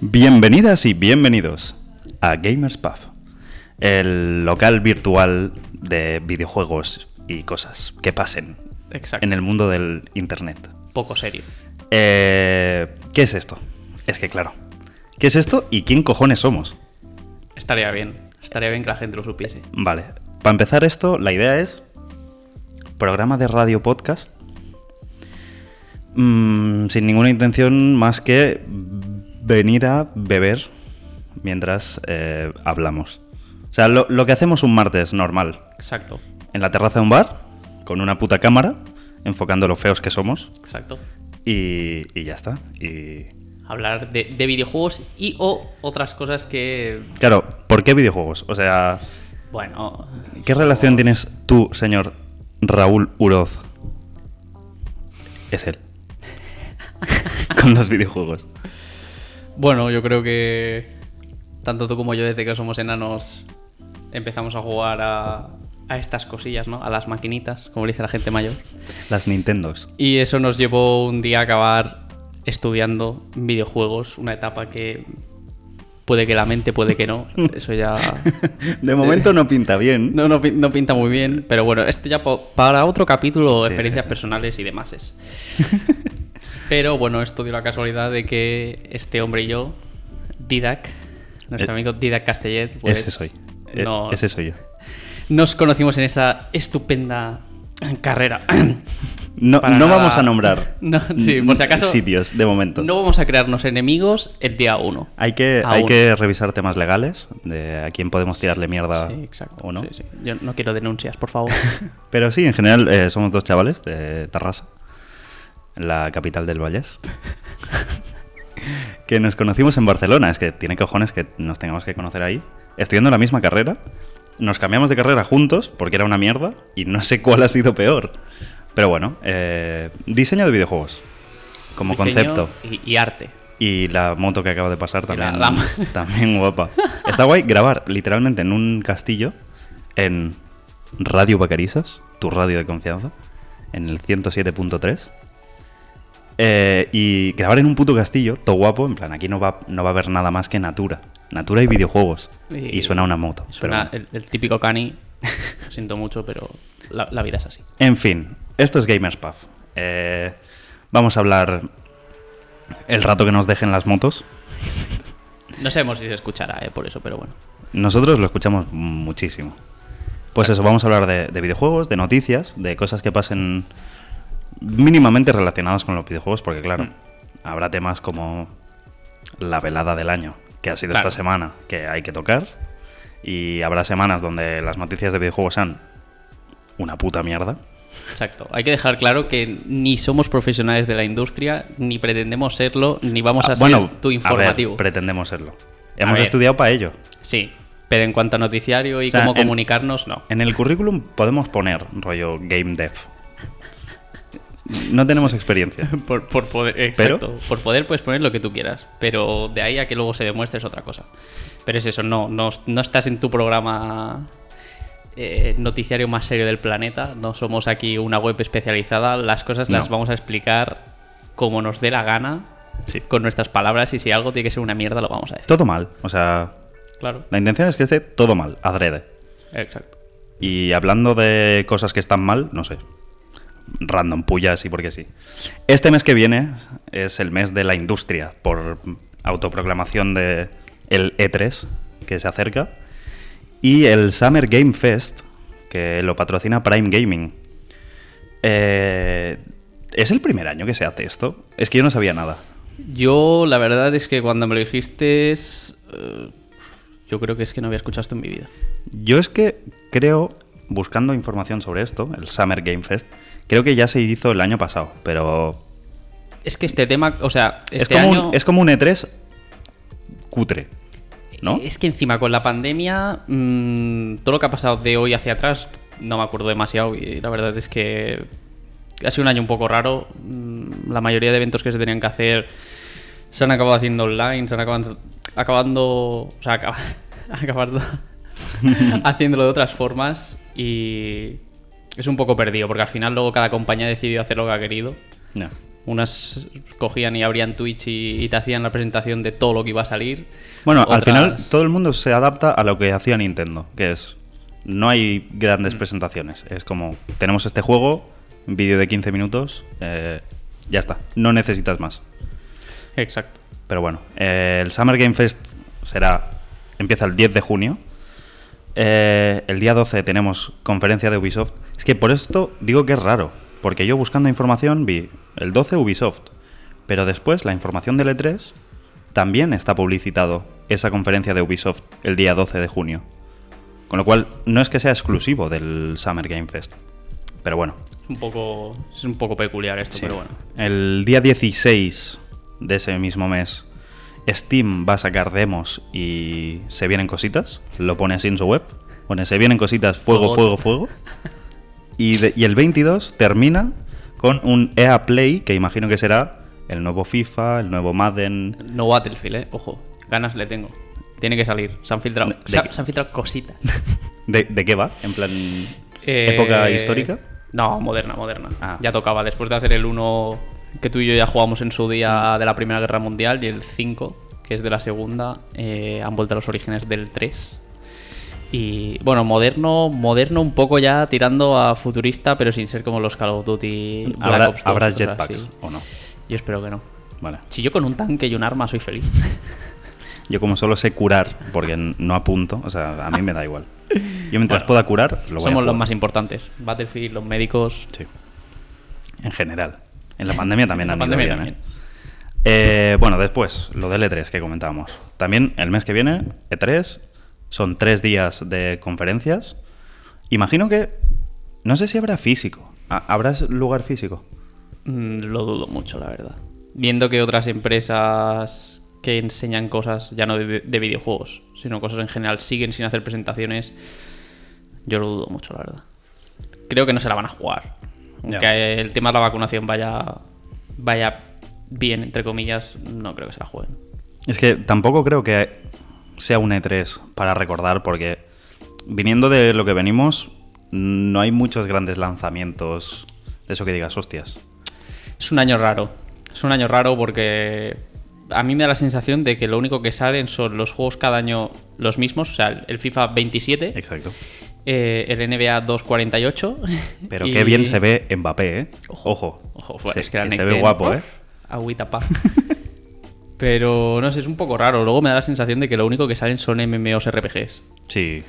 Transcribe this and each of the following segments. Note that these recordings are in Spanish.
Bienvenidas y bienvenidos a Gamers Pub, el local virtual de videojuegos y cosas que pasen Exacto. en el mundo del Internet. Poco serio. Eh, ¿Qué es esto? Es que claro, ¿qué es esto y quién cojones somos? Estaría bien. Estaría bien que la gente lo supiese. Vale, para empezar esto, la idea es programa de radio podcast mm, sin ninguna intención más que venir a beber mientras eh, hablamos. O sea, lo, lo que hacemos un martes normal, Exacto. en la terraza de un bar, con una puta cámara, enfocando lo feos que somos, Exacto. y, y ya está. Y Hablar de, de videojuegos y o otras cosas que. claro, ¿por qué videojuegos? O sea, Bueno. ¿qué relación tienes tú, señor Raúl Uroz? Es él. con los videojuegos. Bueno, yo creo que. Tanto tú como yo, desde que somos enanos, empezamos a jugar a, a estas cosillas, ¿no? A las maquinitas, como le dice la gente mayor. Las Nintendos. Y eso nos llevó un día a acabar estudiando videojuegos, una etapa que puede que la mente, puede que no. Eso ya. De momento no pinta bien. No, no, no pinta muy bien, pero bueno, esto ya para otro capítulo, Sí, experiencias sí. personales y demás. es. pero bueno, esto dio la casualidad de que este hombre y yo, Didac, nuestro Eh, amigo Didac Castellet, pues Ese soy. Eh, nos, Ese soy yo. nos conocimos en esa estupenda carrera. No, no vamos a nombrar No, sí, por si acaso- sitios de momento. no vamos a crearnos enemigos el día uno. Hay que, Aún. hay que revisar temas legales de a quién podemos tirarle mierda Sí, exacto. o no. Sí. Yo no quiero denuncias, por favor. Pero sí, en general eh, somos dos chavales de Tarrasa, la capital del Vallés, que nos conocimos en Barcelona. Es que tiene cojones que nos tengamos que conocer ahí. Estudiando la misma carrera, nos cambiamos de carrera juntos porque era una mierda y no sé cuál ha sido peor. Pero bueno, eh, diseño de videojuegos como Diseño concepto. Y, y arte. Y la moto que acaba de pasar también, la- también guapa. Está guay grabar literalmente en un castillo en Radio Vacarisas, tu radio de confianza, en el 107.3. Eh, y grabar en un puto castillo, todo guapo, en plan, aquí no va, no va a haber nada más que natura. Natura y videojuegos. Y- Y, suena una moto. Suena el, el típico cani. Lo siento mucho, pero la, la vida es así. En fin, esto es Gamers Puff. Eh, vamos a hablar el rato que nos dejen las motos. No sabemos si se escuchará, eh, por eso, pero bueno. Nosotros lo escuchamos muchísimo. Pues eso, vamos a hablar de, de videojuegos, de noticias, de cosas que pasen mínimamente relacionadas con los videojuegos, porque claro, Mm. habrá temas como la velada del año, que ha sido Claro. esta semana, que hay que tocar, y habrá semanas donde las noticias de videojuegos sean una puta mierda. Exacto. Hay que dejar claro que ni somos profesionales de la industria, ni pretendemos serlo, ni vamos a Ah, ser bueno, tu a ver, informativo. pretendemos serlo. A Hemos estudiado para ello. sí, pero en cuanto a noticiario y O sea, cómo en- comunicarnos, no. En el currículum podemos poner rollo game dev. No tenemos experiencia. Por, por poder, Pero- exacto. Por poder puedes poner lo que tú quieras, pero de ahí a que luego se demuestre es otra cosa. Pero es eso, no, no, no estás en tu programa eh, noticiario más serio del planeta, no somos aquí una web especializada, las cosas las vamos a explicar como nos dé la gana, Sí. con nuestras palabras, y si algo tiene que ser una mierda lo vamos a decir. Todo mal. O sea, Claro, la intención es que esté todo mal, adrede. exacto. Y hablando de cosas que están mal, no sé. Random, pullas y porque sí. Este mes que viene es el mes de la industria, por autoproclamación de el E3 que se acerca. Y el Summer Game Fest, que lo patrocina Prime Gaming. Eh, ¿Es el primer año que se hace esto? Es que yo no sabía nada. Yo la verdad es que cuando me lo dijiste, es, eh, yo creo que es que no había escuchado esto en mi vida. Yo es que creo, buscando información sobre esto, el Summer Game Fest, creo que ya se hizo el año pasado, pero Es que este tema, o sea, es, este como año... un, es como un E3 cutre, ¿no? Es que encima con la pandemia, mm, todo lo que ha pasado de hoy hacia atrás, no me acuerdo demasiado y la verdad es que ha sido un año un poco raro. Mm, La mayoría de eventos que se tenían que hacer se han acabado haciendo online, se han acabado acabando, o sea, acaba- acabando haciéndolo de otras formas y es un poco perdido porque al final luego cada compañía ha decidido hacer lo que ha querido. No. Unas cogían y abrían Twitch y, y te hacían la presentación de todo lo que iba a salir. Bueno, al final todo el mundo se adapta a lo que hacía Nintendo, que es, no hay grandes Mm. presentaciones, es como, tenemos este juego, un vídeo de 15 minutos, eh, ya está, no necesitas más. Exacto. Pero bueno, eh, el Summer Game Fest será, empieza el 10 de junio. Eh, el día 12 tenemos conferencia de Ubisoft. Es que por esto digo que es raro, porque yo buscando información vi el 12 Ubisoft, pero después la información del E3 también está publicitado esa conferencia de Ubisoft el día 12 de junio. Con lo cual no es que sea exclusivo del Summer Game Fest. Pero bueno, Es un poco, es un poco peculiar esto, Sí. pero bueno. El día 16 de ese mismo mes, Steam va a sacar demos y se vienen cositas. Lo pone así en su web. Pone, se vienen cositas, fuego, fuego, Fuego. Y, de- y el 22 termina con un EA Play, que imagino que será el nuevo FIFA, el nuevo Madden. No Battlefield, eh. Ojo, ganas le tengo. Tiene que salir. Se han filtrado, ¿De se, han filtrado cositas. ¿De, de qué va? En plan, Eh, época histórica. No, moderna, moderna. Ah. Ya tocaba. Después de hacer el 1 que tú y yo ya jugamos en su día de la Primera Guerra Mundial y el 5, que es de la Segunda, eh, han vuelto a los orígenes del 3. Y bueno, moderno, moderno un poco ya tirando a futurista, pero sin ser como los Call of Duty. Black ¿Habrá, Ops 2, habrá cosas jetpacks así. o no? Yo espero que no. Vale. Si yo con un tanque y un arma soy feliz. Yo como solo sé curar, porque no apunto, o sea, a mí me da igual. Yo mientras Bueno, pueda curar, lo voy a Somos los más importantes. Battlefield, los médicos. Sí. En general. En la pandemia también La ido pandemia bien, también. ¿eh? Eh, bueno, después, lo del E3 que comentábamos. También el mes que viene, E3, son tres días de conferencias. Imagino que... No sé si habrá físico. ¿Ha- ¿Habrá lugar físico? Mm, Lo dudo mucho, la verdad. Viendo que otras empresas que enseñan cosas, ya no de, de videojuegos, sino cosas en general, siguen sin hacer presentaciones, yo lo dudo mucho, la verdad. Creo que no se la van a jugar. Aunque el tema de la vacunación vaya, vaya bien, entre comillas, no creo que se la jueguen. Es que tampoco creo que sea un E3 para recordar, porque viniendo de lo que venimos, no hay muchos grandes lanzamientos de eso que digas, hostias. Es un año raro. Es un año raro porque a mí me da la sensación de que lo único que salen son los juegos cada año los mismos. O sea, el FIFA 27, Exacto. Eh, el NBA 248. Pero y- qué bien se ve Mbappé, ¿eh? Ojo, Ojo. Ojo, pues Se, es que, la que Next se ve guapo, ¿eh? Agüita pa. Pero no sé, es un poco raro. Luego me da la sensación de que lo único que salen son MMOs RPGs. Sí.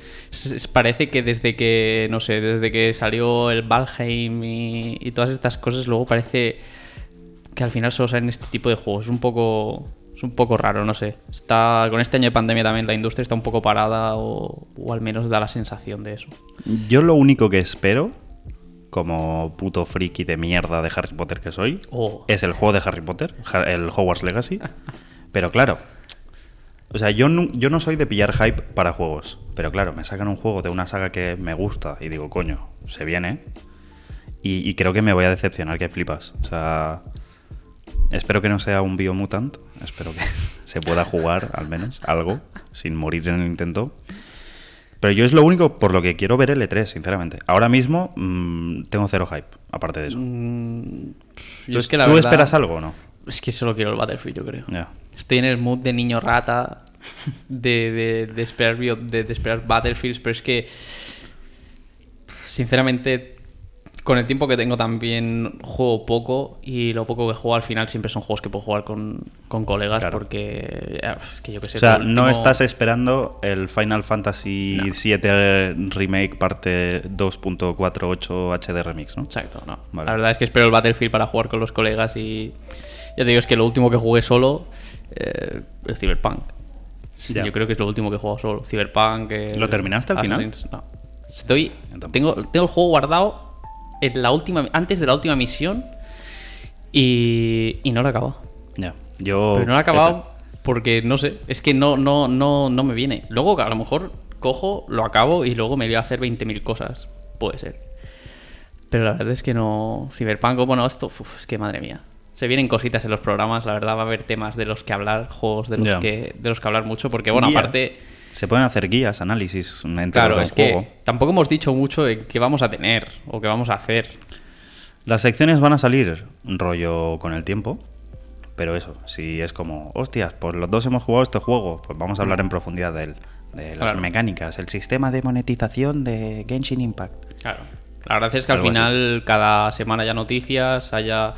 Parece que desde que, no sé, desde que salió el Valheim y, y todas estas cosas, luego parece que al final solo salen este tipo de juegos. Es un poco, es un poco raro, no sé. Está, con este año de pandemia también la industria está un poco parada o, o al menos da la sensación de eso. Yo lo único que espero, como puto friki de mierda de Harry Potter que soy, Oh. es el juego de Harry Potter, el Hogwarts Legacy. Pero claro, o sea, yo no, yo no soy de pillar hype para juegos. Pero claro, me sacan un juego de una saga que me gusta y digo, coño, se viene. Y, y creo que me voy a decepcionar que flipas. O sea, espero que no sea un Biomutant. Espero que se pueda jugar al menos algo sin morir en el intento. Pero yo es lo único por lo que quiero ver el E3, sinceramente. Ahora mismo mm, tengo cero hype, aparte de eso. Mm, ¿Tú, es que la tú verdad- esperas algo o no? Es que solo quiero el Battlefield, yo creo. Estoy en el mood de niño rata, de, de- de esperar, de, de esperar Battlefields, pero es que, sinceramente, con el tiempo que tengo también juego poco y lo poco que juego al final siempre son juegos que puedo jugar con, con colegas Claro. porque, ya, es que yo que sé. O sea, no estás esperando el Final Fantasy VII Remake parte 2.48 HD Remix, ¿no? Exacto, no. Vale. La verdad es que espero el Battlefield para jugar con los colegas y ya te digo, es que lo último que jugué solo, eh, el Cyberpunk. Ya. Yo creo que es lo último que he jugado solo. Cyberpunk. ¿Lo terminaste al final? No. Estoy. Tengo, tengo el juego guardado en la última, antes de la última misión y, y no lo he acabado. Ya. Yo. Pero no lo he acabado porque no sé, es que no, no, no, no me viene. Luego a lo mejor cojo, lo acabo y luego me voy a hacer 20.000 cosas. Puede ser. Pero la verdad es que no. Cyberpunk, bueno, esto, uf, es que madre mía. Se vienen cositas en los programas, la verdad va a haber temas de los que hablar, juegos de los, que, de los que hablar mucho, porque bueno, aparte, Se pueden hacer guías, análisis enteros claro, es juego. que tampoco hemos dicho mucho de qué vamos a tener o qué vamos a hacer. Las secciones van a salir rollo con el tiempo, pero eso, si es como, hostias, pues los dos hemos jugado este juego, pues vamos a hablar en profundidad de él, de las Claro. mecánicas, el sistema de monetización de Genshin Impact. Claro. La verdad es que al así. final cada semana haya noticias, haya...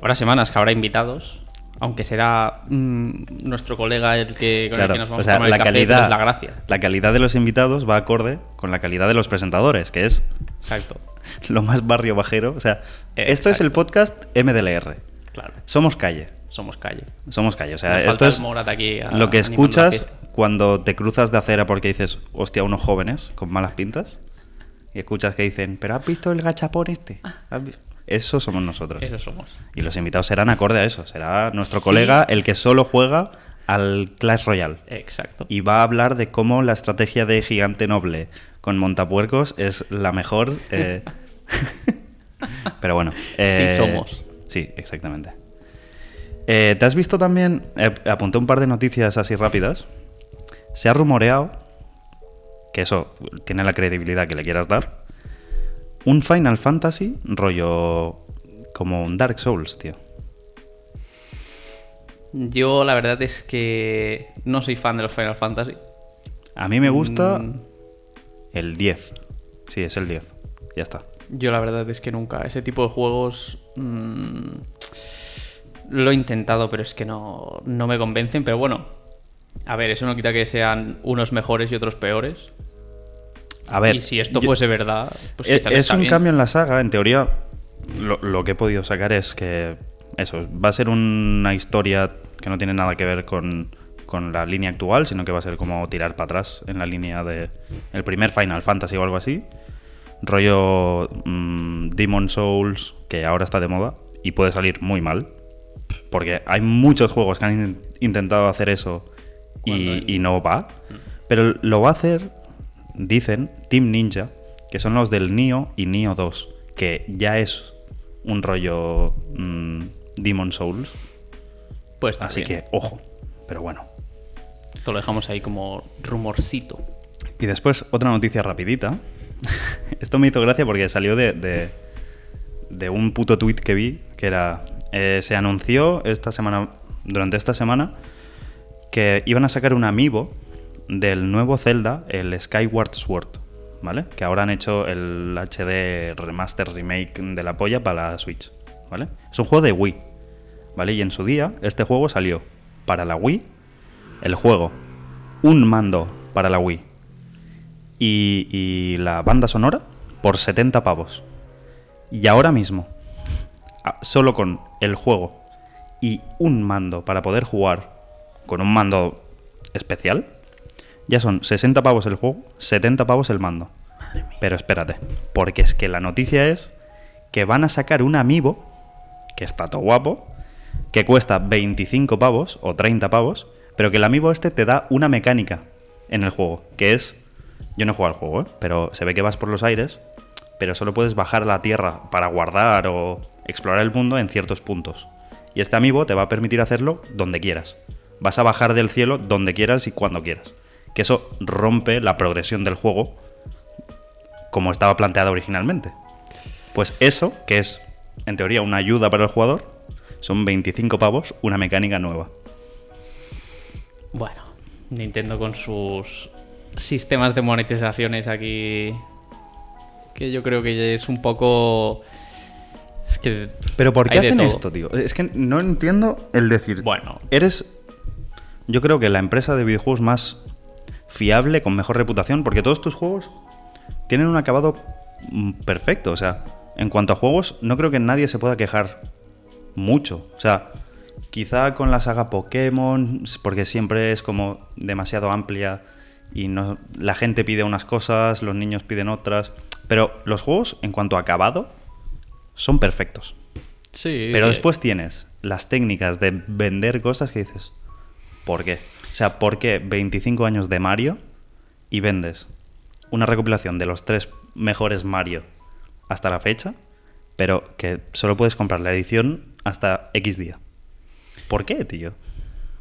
Habrá semanas que habrá invitados, aunque será mm, nuestro colega el que, con el Claro, que nos vamos o sea, a tomar la el café, calidad, pero es la gracia. la calidad de los invitados va acorde con la calidad de los presentadores, que es Exacto. lo más barrio bajero. O sea, esto es el podcast MDLR. Claro. Somos calle. Somos calle. Somos calle. O sea, Nos esto es aquí a- lo que escuchas cuando te cruzas de acera porque dices, hostia, unos jóvenes con malas pintas. Y escuchas que dicen, ¿pero has visto el gachapón este? ¿Has vi-?" Eso somos nosotros. Eso somos. Y los invitados serán acorde a eso. Será nuestro Sí. colega el que solo juega al Clash Royale. Exacto. Y va a hablar de cómo la estrategia de Gigante Noble con Montapuercos es la mejor. eh. Pero bueno. eh, somos. Sí, exactamente. Eh, ¿Te has visto también? apunté un par de noticias así rápidas. Se ha rumoreado, que eso tiene la credibilidad que le quieras dar, un Final Fantasy rollo como un Dark Souls, tío. Yo la verdad es que no soy fan de los Final Fantasy. A mí me gusta Mm. el 10. Sí, es el 10. Ya está. Yo la verdad es que nunca. Ese tipo de juegos... mm, lo he intentado, pero es que no, no me convencen. Pero bueno, a ver, eso no quita que sean unos mejores y otros peores. A ver, y si esto yo- fuese verdad, pues quizás es está un bien. cambio en la saga. En teoría, lo, lo que he podido sacar es que eso va a ser una historia que no tiene nada que ver con, con la línea actual, sino que va a ser como tirar para atrás en la línea de el primer Final Fantasy o algo así. Rollo mm, Demon Souls, que ahora está de moda y puede salir muy mal. Porque hay muchos juegos que han in- intentado hacer eso y, y no va. Pero lo va a hacer, dicen, Team Ninja, que son los del Nio y Nio 2, que ya es un rollo mm, Demon Souls. Pues Así bien. que, ojo. Pero bueno. Esto lo dejamos ahí como rumorcito. Y después, otra noticia rapidita. Esto me hizo gracia porque salió de, de, de un puto tweet que vi, que era, eh, se anunció esta semana, durante esta semana, que iban a sacar un amiibo del nuevo Zelda, el Skyward Sword, ¿vale? Que ahora han hecho el HD remaster remake de la polla para la Switch, ¿vale? Es un juego de Wii, ¿vale? Y en su día este juego salió para la Wii, el juego, un mando para la Wii y, y la banda sonora por 70 pavos. Y ahora mismo, solo con el juego y un mando para poder jugar con un mando especial, ya son 60 pavos el juego, 70 pavos el mando. Pero espérate, porque es que la noticia es que van a sacar un amiibo, que está todo guapo, que cuesta 25 pavos o 30 pavos, pero que el amiibo este te da una mecánica en el juego, que es... Yo no he jugado al juego, ¿eh? pero se ve que vas por los aires, pero solo puedes bajar a la tierra para guardar o explorar el mundo en ciertos puntos. Y este amiibo te va a permitir hacerlo donde quieras. Vas a bajar del cielo donde quieras y cuando quieras. Que eso rompe la progresión del juego como estaba planteada originalmente. Pues eso, que es en teoría una ayuda para el jugador, son 25 pavos, una mecánica nueva. Bueno, Nintendo con sus sistemas de monetizaciones aquí. Que yo creo que es un poco. Es que. Pero ¿por qué hacen esto, tío? Es que no entiendo el decir. Bueno. Eres. Yo creo que la empresa de videojuegos más fiable, con mejor reputación, porque todos tus juegos tienen un acabado mm, perfecto. O sea, en cuanto a juegos, no creo que nadie se pueda quejar mucho. O sea, quizá con la saga Pokémon, porque siempre es como demasiado amplia y no, la gente pide unas cosas, los niños piden otras. Pero los juegos, en cuanto a acabado, son perfectos. Sí. Pero después tienes las técnicas de vender cosas que dices, ¿por qué? O sea, ¿por qué 25 años de Mario y vendes una recopilación de los tres mejores Mario hasta la fecha, pero que solo puedes comprar la edición hasta X día? ¿Por qué, tío?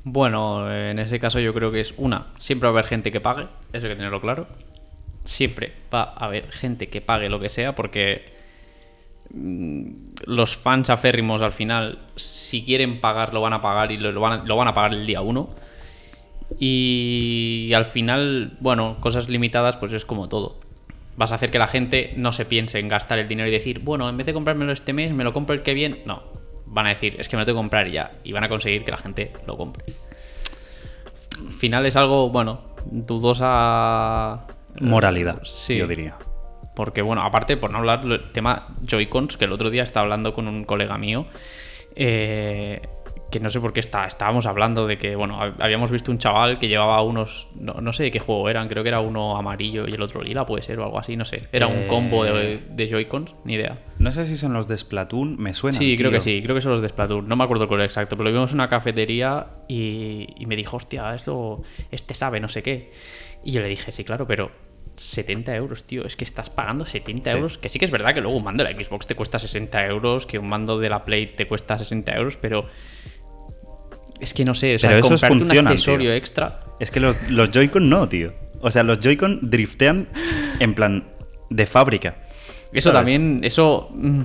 Bueno, en ese caso yo creo que es una. Siempre va a haber gente que pague, eso hay que tenerlo claro. Siempre va a haber gente que pague lo que sea porque mm, los fans aférrimos al final, si quieren pagar, lo van a pagar y lo, van, a, lo van a pagar el día uno. Y al final, bueno, cosas limitadas, pues es como todo. Vas a hacer que la gente no se piense en gastar el dinero y decir, bueno, en vez de comprármelo este mes, me lo compro el que viene. No, van a decir, es que me lo tengo que comprar ya. Y van a conseguir que la gente lo compre. Al final es algo, bueno, dudosa. Moralidad, Sí. yo diría. Porque, bueno, aparte, por no hablar del tema Joy-Cons, que el otro día estaba hablando con un colega mío, eh, que no sé por qué está, estábamos hablando de que, bueno, hab- habíamos visto un chaval que llevaba unos, no, no sé de qué juego eran, creo que era uno amarillo y el otro lila, puede ser, o algo así, no sé. Era un Eh, combo de, de Joy-Cons, ni idea. No sé si son los de Splatoon, me suenan. Sí, creo que sí, creo que son los de Splatoon. No me acuerdo el color exacto, pero lo vimos en una cafetería y, y me dijo, hostia, esto, este sabe, no sé qué. Y yo le dije, sí, claro, pero 70 euros, tío, es que estás pagando 70 Sí. euros. Que sí que es verdad que luego un mando de la Xbox te cuesta 60 euros, que un mando de la Play te cuesta 60 euros, pero es que no sé, o sea, Pero esos comprarte un funcionan, accesorio tío. extra. Es que los, los Joy-Con no, tío. O sea, los Joy-Con driftean en plan de fábrica. Eso ¿Sabes? también, eso, mm,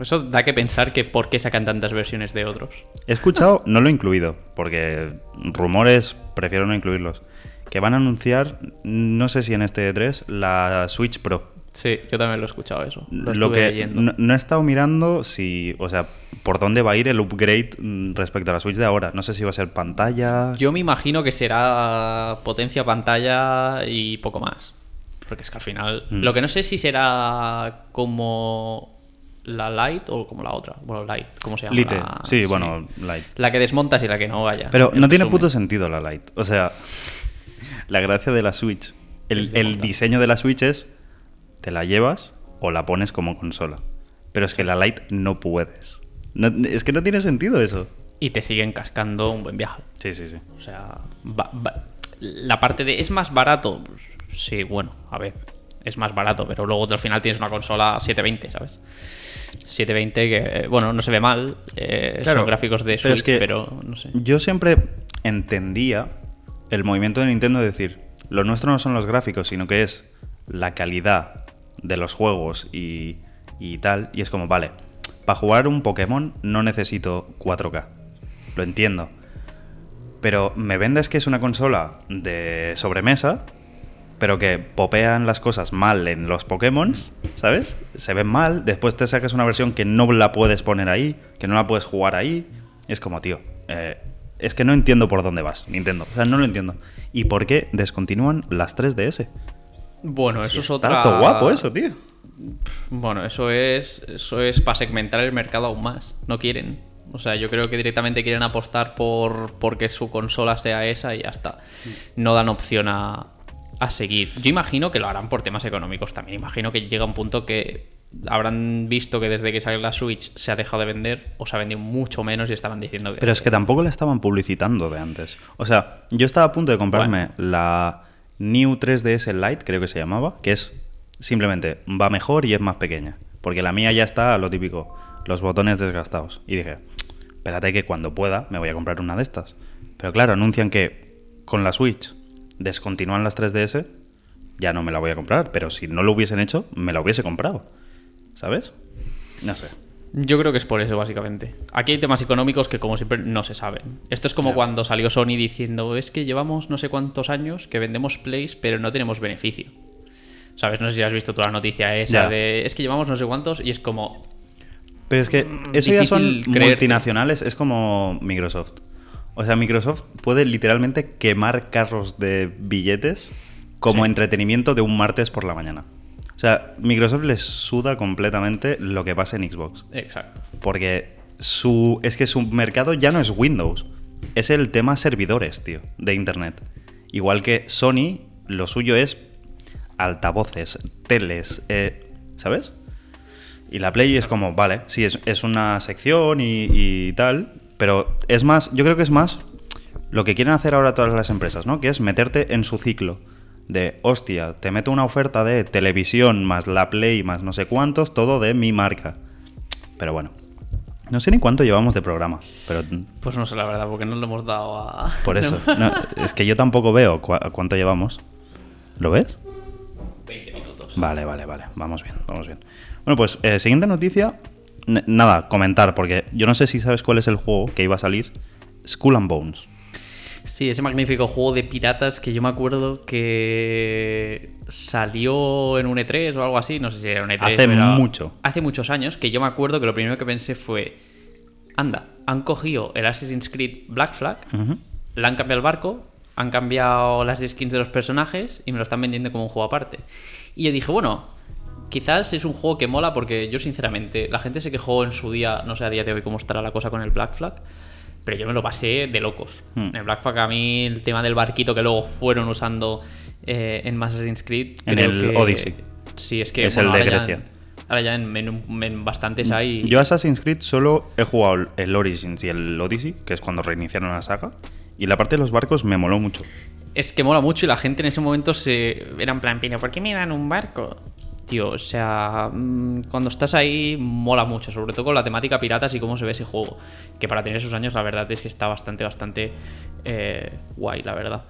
eso da que pensar que por qué sacan tantas versiones de otros. He escuchado, no lo he incluido, porque rumores prefiero no incluirlos. Que van a anunciar, no sé si en este E3, la Switch Pro. Sí, yo también lo he escuchado eso. Lo, Lo estuve que leyendo. no, no he estado mirando si, o sea, por dónde va a ir el upgrade mm, respecto a la Switch de ahora. No sé si va a ser pantalla. Yo me imagino que será potencia pantalla y poco más. Porque es que al final. Mm. Lo que no sé si será como la Lite o como la otra. Bueno, Lite, ¿cómo se llama? Lite, La- sí, bueno, Lite. La que desmontas y la que no vaya. Pero no tiene puto sentido la Lite. O sea, la gracia de la Switch, el, el diseño de la Switch es, te la llevas o la pones como consola. Pero es que la Lite no puedes. No- es que no tiene sentido eso. Y te siguen cascando un buen viaje. Sí, sí, sí. O sea, va- va- la parte de. ¿Es más barato? Sí, bueno, a ver. Es más barato, pero luego al final tienes una consola 720, ¿sabes? 720 que, bueno, no se ve mal. eh, Claro, son gráficos de pero es Switch, que- pero no sé. Yo siempre entendía el movimiento de Nintendo de decir, lo nuestro no son los gráficos, sino que es la calidad de los juegos y, y tal. Y es como, vale, para jugar un Pokémon no necesito 4K. Lo entiendo. Pero me vendes que es una consola de sobremesa, pero que popean las cosas mal en los Pokémon, ¿sabes? Se ven mal, después te sacas una versión que no la puedes poner ahí, que no la puedes jugar ahí. Es como, tío, eh, es que no entiendo por dónde vas, Nintendo. O sea, no lo entiendo. ¿Y por qué descontinúan las 3DS? Bueno, eso es otra. todo guapo eso, tío. Bueno, eso es, eso es para segmentar el mercado aún más. No quieren. O sea, yo creo que directamente quieren apostar por porque su consola sea esa y ya está. No dan opción a, a seguir. Yo imagino que lo harán por temas económicos también. Imagino que llega un punto que habrán visto que desde que sale la Switch se ha dejado de vender o se ha vendido mucho menos y estarán diciendo que... Pero es que tampoco la estaban publicitando de antes. O sea, yo estaba a punto de comprarme la New 3DS Lite, creo que se llamaba, que es simplemente va mejor y es más pequeña. Porque la mía ya está lo típico, los botones desgastados. Y dije, espérate que cuando pueda me voy a comprar una de estas. Pero claro, anuncian que con la Switch descontinúan las 3DS, ya no me la voy a comprar. Pero si no lo hubiesen hecho, me la hubiese comprado. ¿Sabes? No sé. Yo creo que es por eso, básicamente. Aquí hay temas económicos que, como siempre, no se saben. Esto es como cuando salió Sony diciendo, es que llevamos no sé cuántos años que vendemos plays, pero no tenemos beneficio. ¿Sabes? No sé si has visto tú la noticia esa Ya. de, es que llevamos no sé cuántos y es como, Pero es que eso ya son creerte. multinacionales, es como Microsoft. O sea, Microsoft puede literalmente quemar carros de billetes como Sí. entretenimiento de un martes por la mañana. O sea, Microsoft les suda completamente lo que pasa en Xbox. exacto. Porque su, es que su mercado ya no es Windows. Es el tema servidores, tío, de Internet. Igual que Sony, lo suyo es altavoces, teles, eh, ¿sabes? Y la Play es como, vale, sí, es, es una sección y, y tal, pero es más, yo creo que es más lo que quieren hacer ahora todas las empresas, ¿no? Que es meterte en su ciclo de, hostia, te meto una oferta de televisión más la Play más no sé cuántos, todo de mi marca. Pero bueno, no sé ni cuánto llevamos de programa, pero Pues no sé la verdad, porque no lo hemos dado a... por eso, no, es que yo tampoco veo cuánto llevamos. ¿Lo ves? 20 minutos. Vale, vale, vale. Vamos bien, vamos bien. Bueno, pues eh, siguiente noticia. N- nada, comentar, porque yo no sé si sabes cuál es el juego que iba a salir. Skull and Bones. Sí, ese magnífico juego de piratas que yo me acuerdo que salió en un E3 o algo así, no sé si era un E3. Hace pero mucho. Hace muchos años que yo me acuerdo que lo primero que pensé fue, anda, han cogido el Assassin's Creed Black Flag, le han cambiado el barco, han cambiado las skins de los personajes y me lo están vendiendo como un juego aparte. Y yo dije, bueno, quizás es un juego que mola porque yo sinceramente, la gente se quejó en su día, no sé a día de hoy cómo estará la cosa con el Black Flag, pero yo me lo pasé de locos. Hmm. En el Black Flag a mí el tema del barquito que luego fueron usando eh, en Assassin's Creed. En creo el que- Odyssey. Sí, es que Es el de ya Grecia. ahora ya en, en- en bastantes hay... Yo Assassin's Creed solo he jugado el Origins y el Odyssey, que es cuando reiniciaron la saga. Y la parte de los barcos me moló mucho. Es que mola mucho y la gente en ese momento se era en plan, "Pero, ¿por qué me dan un barco? Tío, o sea, mm, cuando estás ahí mola mucho, sobre todo con la temática piratas y cómo se ve ese juego. Que para tener esos años la verdad es que está bastante, bastante eh, guay, la verdad.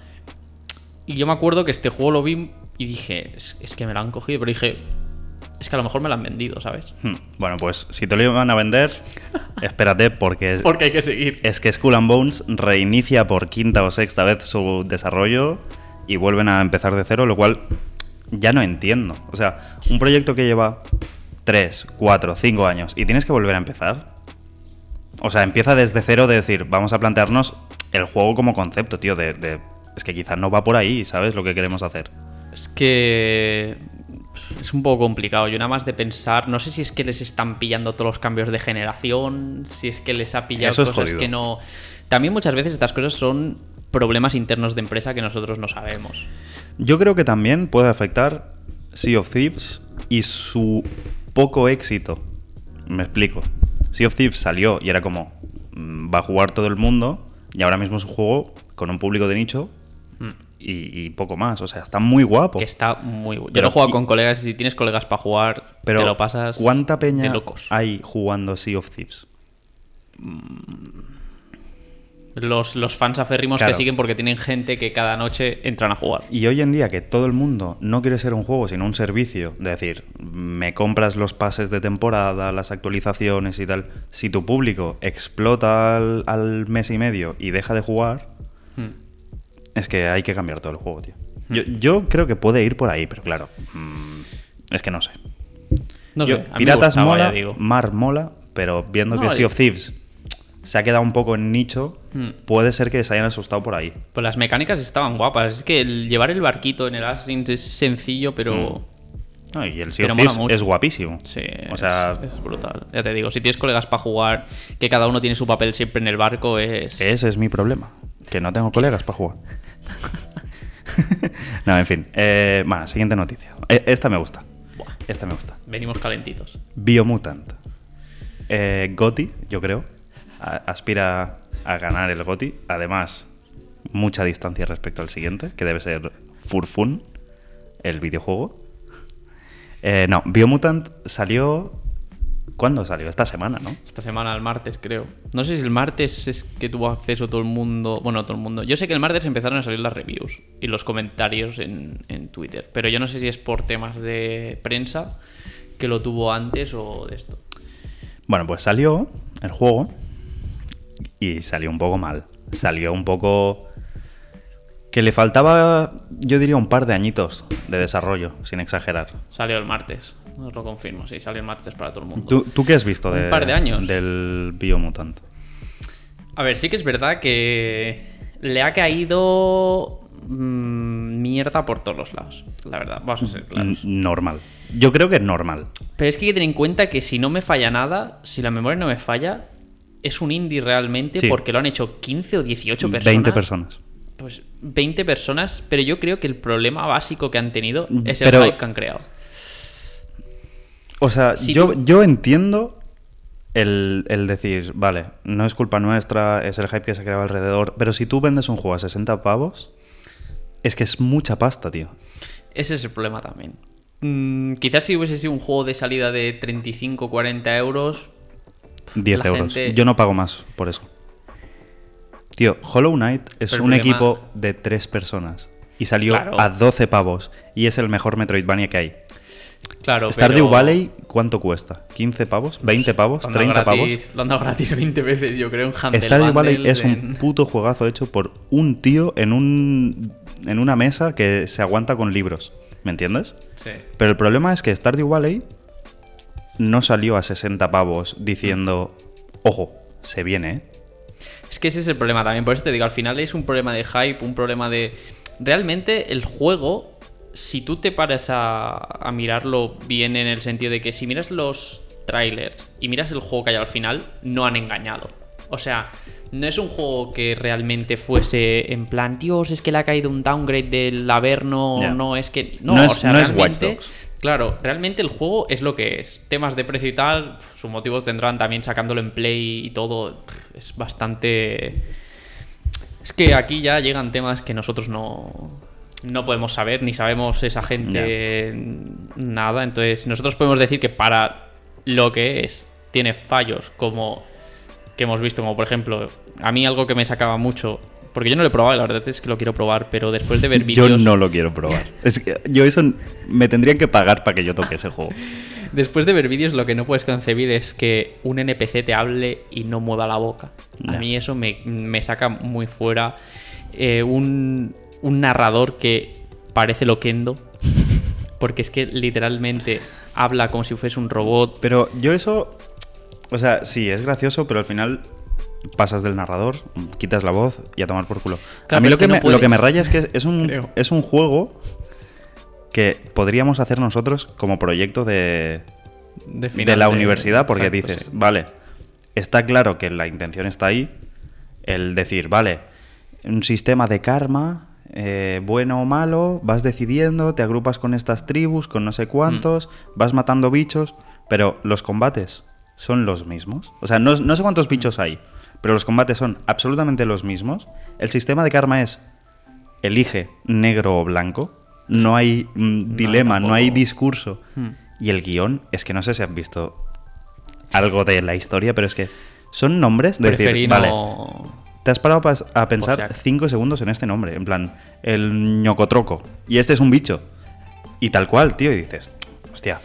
Y yo me acuerdo que este juego lo vi y dije, es que me lo han cogido, pero dije, es que a lo mejor me lo han vendido, ¿sabes? Hmm. Bueno, pues si te lo iban a vender, espérate, porque Porque hay que seguir. es que Skull and Bones reinicia por quinta o sexta vez su desarrollo y vuelven a empezar de cero, lo cual ya no entiendo. O sea, un proyecto que lleva 3, 4, 5 años y tienes que volver a empezar. O sea, empieza desde cero de decir, vamos a plantearnos el juego como concepto, tío, de, de- es que quizás no va por ahí, ¿sabes? Lo que queremos hacer. Es que es un poco complicado. Yo nada más de pensar, no sé si es que les están pillando todos los cambios de generación, si es que les ha pillado Eso cosas que no. También muchas veces estas cosas son problemas internos de empresa que nosotros no sabemos. Yo creo que también puede afectar Sea of Thieves y su poco éxito. Me explico. Sea of Thieves salió y era como, mm, va a jugar todo el mundo y ahora mismo es un juego con un público de nicho Mm. Y, y poco más. O sea, está muy guapo. Está muy bueno. Yo Pero lo he jugado con colegas y si tienes colegas para jugar, Pero te lo pasas ¿cuánta peña de locos. hay jugando Sea of Thieves? Los, los fans aférrimos Claro. que siguen porque tienen gente que cada noche entran a jugar. Y hoy en día que todo el mundo no quiere ser un juego, sino un servicio, de decir, me compras los pases de temporada, las actualizaciones y tal, si tu público explota al, al mes y medio y deja de jugar, Mm. Es que hay que cambiar todo el juego, tío. Yo, yo creo que puede ir por ahí, pero claro, mm, es que no sé. No Yo- sé, Piratas gustaba, mola, digo. Mar mola, pero viendo No, que Sea of Thieves se ha quedado un poco en nicho, Hmm. puede ser que se hayan asustado por ahí. Pues las mecánicas estaban guapas. Es que el llevar el barquito en el Assassin's es sencillo, pero. No, y el Sea of Thieves es guapísimo. Sí, o sea, es, es brutal. Ya te digo, si tienes colegas para jugar, que cada uno tiene su papel siempre en el barco, es. ese es mi problema. Que no tengo colegas para jugar. no, en fin. Eh, bueno, siguiente noticia. E- Esta me gusta. Buah, Esta me gusta. venimos calentitos. Biomutant. Eh, Goti, yo creo, a- aspira a ganar el Goti. Además, mucha distancia respecto al siguiente, que debe ser Furfun, el videojuego. Eh, no, Biomutant salió. ¿Cuándo salió? Esta semana, ¿no? Esta semana, el martes, creo. No sé si el martes es que tuvo acceso todo el mundo. Bueno, todo el mundo. Yo sé que el martes empezaron a salir las reviews y los comentarios en, en Twitter. Pero yo no sé si es por temas de prensa que lo tuvo antes o de esto. Bueno, pues salió el juego y salió un poco mal. Salió un poco... Que le faltaba, yo diría, un par de añitos de desarrollo, sin exagerar. Salió el martes. Os lo confirmo, sí, salió el martes para todo el mundo. ¿Tú, tú qué has visto Un de- par de años. del Biomutant? A ver, sí que es verdad que le ha caído mm, mierda por todos los lados. La verdad, vamos a ser claros. Normal. Yo creo que es normal. Pero es que hay que tener en cuenta que si no me falla nada, si la memoria no me falla, es un indie realmente Sí. porque lo han hecho 15 o 18 personas. 20 personas. Pues 20 personas, pero yo creo que el problema básico que han tenido es el Pero- hype que han creado. O sea, Si yo, tú- yo entiendo el, el decir, vale, no es culpa nuestra, es el hype que se ha creado alrededor, pero si tú vendes un juego a 60 pavos, es que es mucha pasta, tío. Ese es el problema también. Mm, quizás si hubiese sido un juego de salida de 35 40 euros, 10 La euros. gente- Yo no pago más por eso. Tío, Hollow Knight es Pero un problema- equipo de tres personas y salió Claro. a 12 pavos y es el mejor Metroidvania que hay. Claro, Stardew pero Valley, ¿cuánto cuesta? ¿15 pavos? ¿20 pavos? lo han dado ¿30 pavos? Lo han dado gratis 20 veces, yo creo, en Humble Stardew Valley es un puto juegazo hecho por un tío en, un, en una mesa que se aguanta con libros. ¿Me entiendes? Sí. Pero el problema es que Stardew Valley no salió a 60 pavos diciendo, ojo, se viene, ¿eh? Es que ese es el problema también. Por eso te digo, al final es un problema de hype, un problema de. Realmente el juego, si tú te paras a, a mirarlo bien en el sentido de que si miras los trailers y miras el juego que hay al final, no han engañado. O sea, no es un juego que realmente fuese en plan, Dios, es que le ha caído un downgrade del Averno, Ya. no, es que. No, No es- o sea, no es Watch realmente- Dogs. Claro, realmente el juego es lo que es. Temas de precio y tal, sus motivos tendrán también sacándolo en play y todo. Es bastante. Es que aquí ya llegan temas que nosotros no, no podemos saber, ni sabemos esa gente nada. Entonces, nosotros podemos decir que para lo que es, tiene fallos como que hemos visto, como por ejemplo, a mí algo que me sacaba mucho. Porque yo no lo he probado, la verdad es que lo quiero probar, pero después de ver Yo vídeos. no lo quiero probar. Es que yo eso me tendrían que pagar para que yo toque ese juego. Después de ver vídeos, lo que no puedes concebir es que un NPC te hable y no mueva la boca. A mí eso me, me saca muy fuera. Eh, un, un narrador que parece loquendo. Porque es que literalmente habla como si fuese un robot. Pero yo eso, o sea, sí, es gracioso, pero al final pasas del narrador, quitas la voz y a tomar por culo. Claro, a mí lo que, que no me, lo que me raya es que es un, Creo. es un juego que podríamos hacer nosotros como proyecto de, De, de la de- universidad, porque Exacto, dices, sí. vale, está claro que la intención está ahí, el decir, vale, un sistema de karma, eh, bueno o malo, vas decidiendo, te agrupas con estas tribus, con no sé cuántos, vas matando bichos, pero los combates son los mismos. O sea, no, no sé cuántos bichos hay, pero los combates son absolutamente los mismos. El sistema de karma es, elige negro o blanco, no hay mm, dilema, no hay discurso. Hmm. Y el guion, es que no sé si han visto algo de la historia, pero es que son nombres de decir, no- vale, te has parado a pensar Jack. cinco segundos en este nombre, en plan, el ñocotroco, y este es un bicho. Y tal cual, tío, y dices, hostia,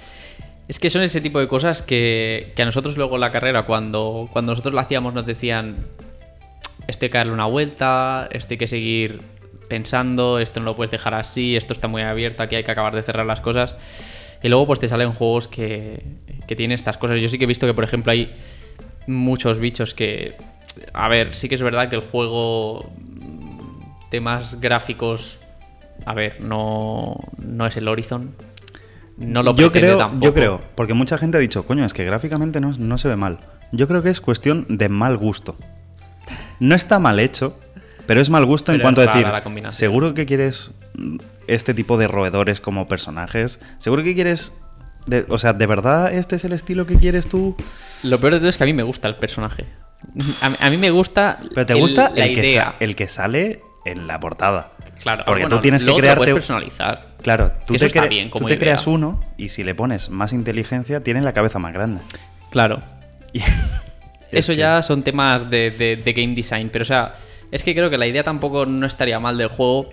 Es que son ese tipo de cosas que, que a nosotros luego en la carrera, cuando, cuando nosotros la hacíamos, nos decían, esto hay que darle una vuelta, esto hay que seguir pensando, esto no lo puedes dejar así, esto está muy abierto, aquí hay que acabar de cerrar las cosas. Y luego pues te salen juegos que, que tienen estas cosas. Yo sí que he visto que, por ejemplo, hay muchos bichos que... A ver, sí que es verdad que el juego... Temas gráficos... A ver, no, no es el Horizon. No lo yo creo, tampoco. yo creo, porque mucha gente ha dicho, coño, es que gráficamente no, no se ve mal. Yo creo que es cuestión de mal gusto. No está mal hecho, pero es mal gusto en cuanto a decir, seguro que quieres este tipo de roedores como personajes, seguro que quieres, de- o sea, ¿de verdad este es el estilo que quieres tú? Lo peor de todo es que a mí me gusta el personaje. A mí, a mí me gusta. Pero te el- gusta la el, que idea. el que sale en la portada. Claro, porque bueno, tú tienes que crearte... puedes personalizar. Claro, tú Eso te, cre- bien tú te creas uno y si le pones más inteligencia, tiene la cabeza más grande. Claro. Y- Eso que- ya son temas de, de- de game design. Pero, o sea, es que creo que la idea tampoco no estaría mal del juego,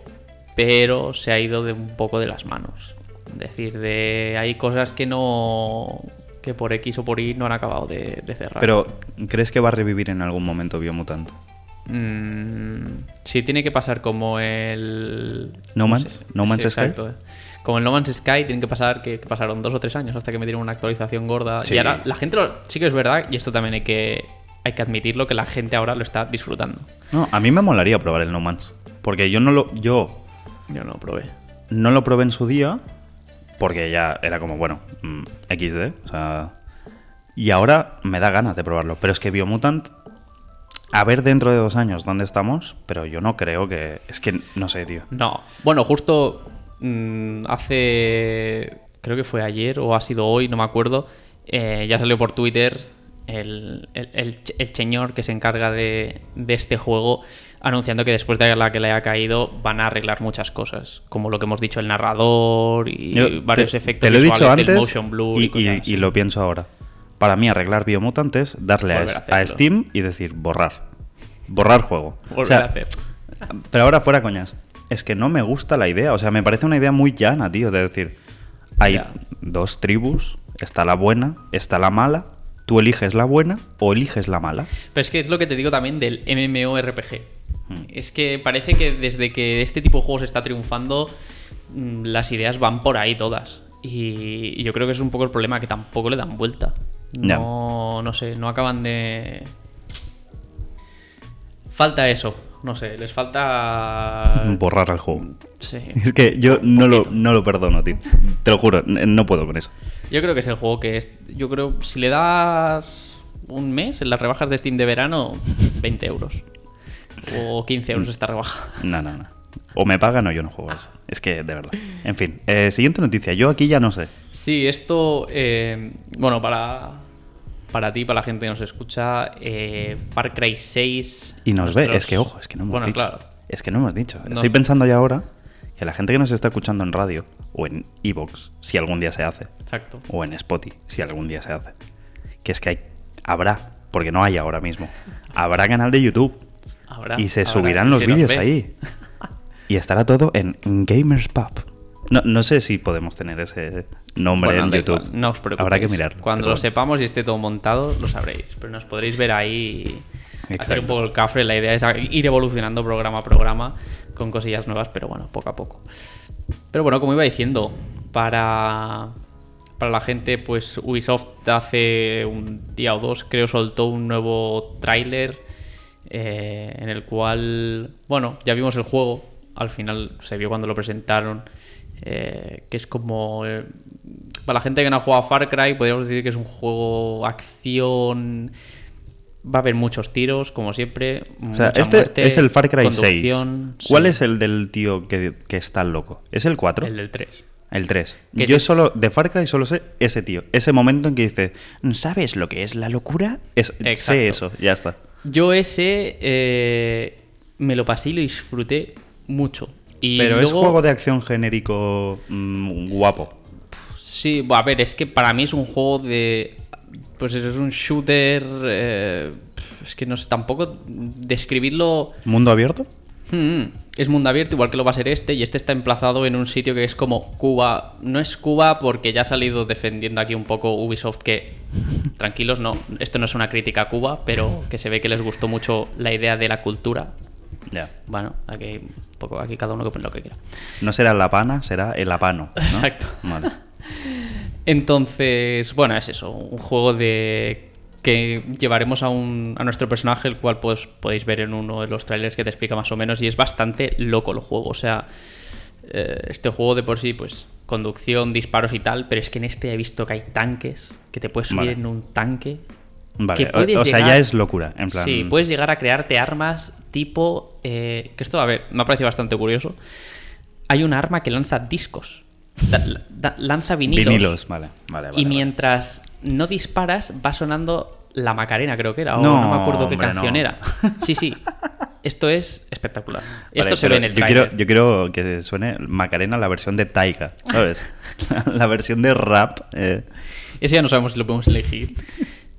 pero se ha ido de un poco de las manos. Es decir, de hay cosas que no. Que por X o por Y no han acabado de, de cerrar. Pero, ¿crees que va a revivir en algún momento Biomutant? Mm, sí, tiene que pasar como el. No ¿cómo Man's- No Man's Sky? exacto. Como el No Man's Sky, tienen que pasar que, que pasaron dos o tres años hasta que me dieron una actualización gorda. Sí. Y ahora la gente lo- sí que es verdad, y esto también hay que, hay que admitirlo, que la gente ahora lo está disfrutando. No, a mí me molaría probar el No Man's. Porque yo no lo, yo Yo no lo probé. no lo probé en su día. Porque ya era como, bueno, mm, XD. O sea. Y ahora me da ganas de probarlo. Pero es que Biomutant. A ver dentro de dos años dónde estamos. Pero yo no creo que. Es que no sé, tío. No. Bueno, justo mm, hace. Creo que fue ayer o ha sido hoy, no me acuerdo. eh, ya salió por Twitter el, el, el, el señor que se encarga de, de este juego anunciando que después de la que le haya caído van a arreglar muchas cosas, como lo que hemos dicho, el narrador y Yo varios te- efectos Te lo he dicho del antes. motion blur y, y, y- y lo pienso ahora. Para mí, arreglar Biomutant es darle a. Steam y decir borrar. Borrar juego. O sea. Pero ahora fuera coñas. Es que no me gusta la idea. O sea, me parece una idea muy llana, tío, de decir, Hay Ya. dos tribus, está la buena, está la mala. Tú eliges la buena o eliges la mala. Pero es que es lo que te digo también del MMORPG. Hmm. Es que parece que desde que este tipo de juegos está triunfando, mm, las ideas van por ahí todas. Y, yo creo que es un poco el problema, que tampoco le dan vuelta. No, no sé, no acaban de... Falta eso, no sé, les falta... Borrar el juego. Sí. Es que yo no lo, no lo perdono, tío. Te lo juro, no puedo con eso. Yo creo que es el juego que es... Yo creo, si le das un mes en las rebajas de Steam de verano, 20 euros. O 15 euros esta rebaja. No, no, no. O me pagan o yo no juego eso. Es que, de verdad. En fin, eh, siguiente noticia. Yo aquí ya no sé. Sí, esto, eh, bueno, para, para ti, para la gente que nos escucha, eh, Far Cry 6... Y nos ve. Es que, ojo, es que no hemos Bueno, dicho. claro. Es que no hemos dicho. No. Estoy pensando ya ahora que la gente que nos está escuchando en radio o en Evox, si algún día se hace, Exacto. o en Spotify, si algún día se hace, que es que hay, habrá, porque no hay ahora mismo, habrá canal de YouTube Y se subirán los vídeos ahí. Y estará todo en Gamers Pub. No, no sé si podemos tener ese nombre Bueno, en YouTube. no os preocupéis. Habrá que mirarlo. Cuando pero lo sepamos y esté todo montado, lo sabréis. Pero nos podréis ver ahí hacer un poco el cafre. La idea es ir evolucionando programa a programa con cosillas nuevas, pero bueno, poco a poco. Pero bueno, como iba diciendo, para, para la gente, pues Ubisoft hace un día o dos, creo, soltó un nuevo tráiler eh, en el cual, bueno, ya vimos el juego, al final se vio cuando lo presentaron, eh, que es como... eh, para la gente que no ha jugado a Far Cry, podríamos decir que es un juego acción... Va a haber muchos tiros, como siempre. O sea, este muerte, es el Far Cry 6. conducción, ¿Cuál sí, es el del tío que, que está loco? ¿Es el 4? El del 3. El 3. Que Yo es- solo, de Far Cry solo sé ese tío. Ese momento en que dice, ¿sabes lo que es la locura? Es, sé eso, ya está. Yo ese eh, me lo pasé y lo disfruté mucho. Y Pero es juego de acción genérico mm, guapo. Sí, a ver, es que para mí es un juego de. Pues eso es un shooter. eh, es que no sé, tampoco describirlo. ¿Mundo abierto? Mm, es mundo abierto, igual que lo va a ser este, y este está emplazado en un sitio que es como Cuba. No es Cuba porque ya ha salido defendiendo aquí un poco Ubisoft que. Tranquilos, no, esto no es una crítica a Cuba, pero que se ve que les gustó mucho la idea de la cultura. Ya. Bueno, aquí, un poco, aquí cada uno que pone lo que quiera. No será La Pana, será El Apano. ¿no? Exacto. Vale. Entonces, bueno, es eso, un juego de que llevaremos a, un, a nuestro personaje, el cual pues, podéis ver en uno de los trailers que te explica más o menos, y es bastante loco el juego. O sea, eh, este juego de por sí, pues, conducción, disparos y tal, pero es que en este he visto que hay tanques, que te puedes subir Vale. en un tanque. Vale, que o- puedes o, sea, llegar- ya es locura. En plan, Sí, puedes llegar a crearte armas tipo... eh, que esto, a ver, me ha parecido bastante curioso. Hay un arma que lanza discos. Da- da- lanza vinilos. vinilos. Vale, vale, vale. y vale. No disparas, va sonando la Macarena, creo que era. O No, no, me acuerdo qué hombre, canción no. era. Sí, sí. Esto es espectacular. Vale, Esto se ve en el yo quiero, yo quiero que suene Macarena la versión de Taika, ¿sabes? la versión de rap. eh, Ese ya no sabemos si lo podemos elegir.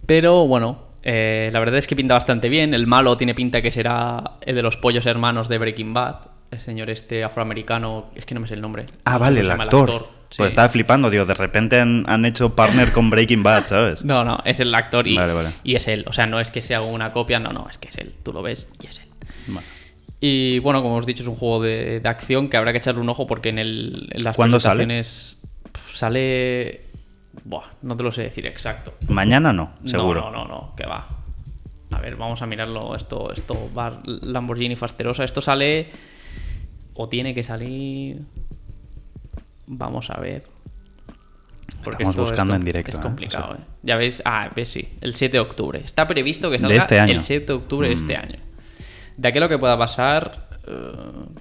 Pero bueno, eh, la verdad es que pinta bastante bien. El malo tiene pinta que será el de los pollos hermanos de Breaking Bad. El señor este afroamericano, es que no me sé el nombre. Ah, vale, el actor. Sí. Pues estaba flipando, digo, de repente han, han hecho partner con Breaking Bad, ¿sabes? No, no, es el actor y, Vale, vale. y es él. O sea, no es que sea una copia, no, no, es que es él. Tú lo ves y es él. Vale. Y bueno, como os he dicho, es un juego de, de acción que habrá que echarle un ojo porque en, el, en las ¿Cuándo sale? presentaciones pf, sale. Buah, no te lo sé decir exacto. Mañana no, seguro. No, no, no, no, que va. A ver, vamos a mirarlo. Esto, esto va Lamborghini Fasterosa. Esto sale. O tiene que salir. Vamos a ver. Estamos esto es buscando en directo, Es ¿eh? complicado, O sea. ¿eh? Ya ves. Ah, ves, sí. El 7 de octubre. Está previsto que De salga este año. el 7 de octubre de este Mm. año. De aquí a lo que pueda pasar. eh,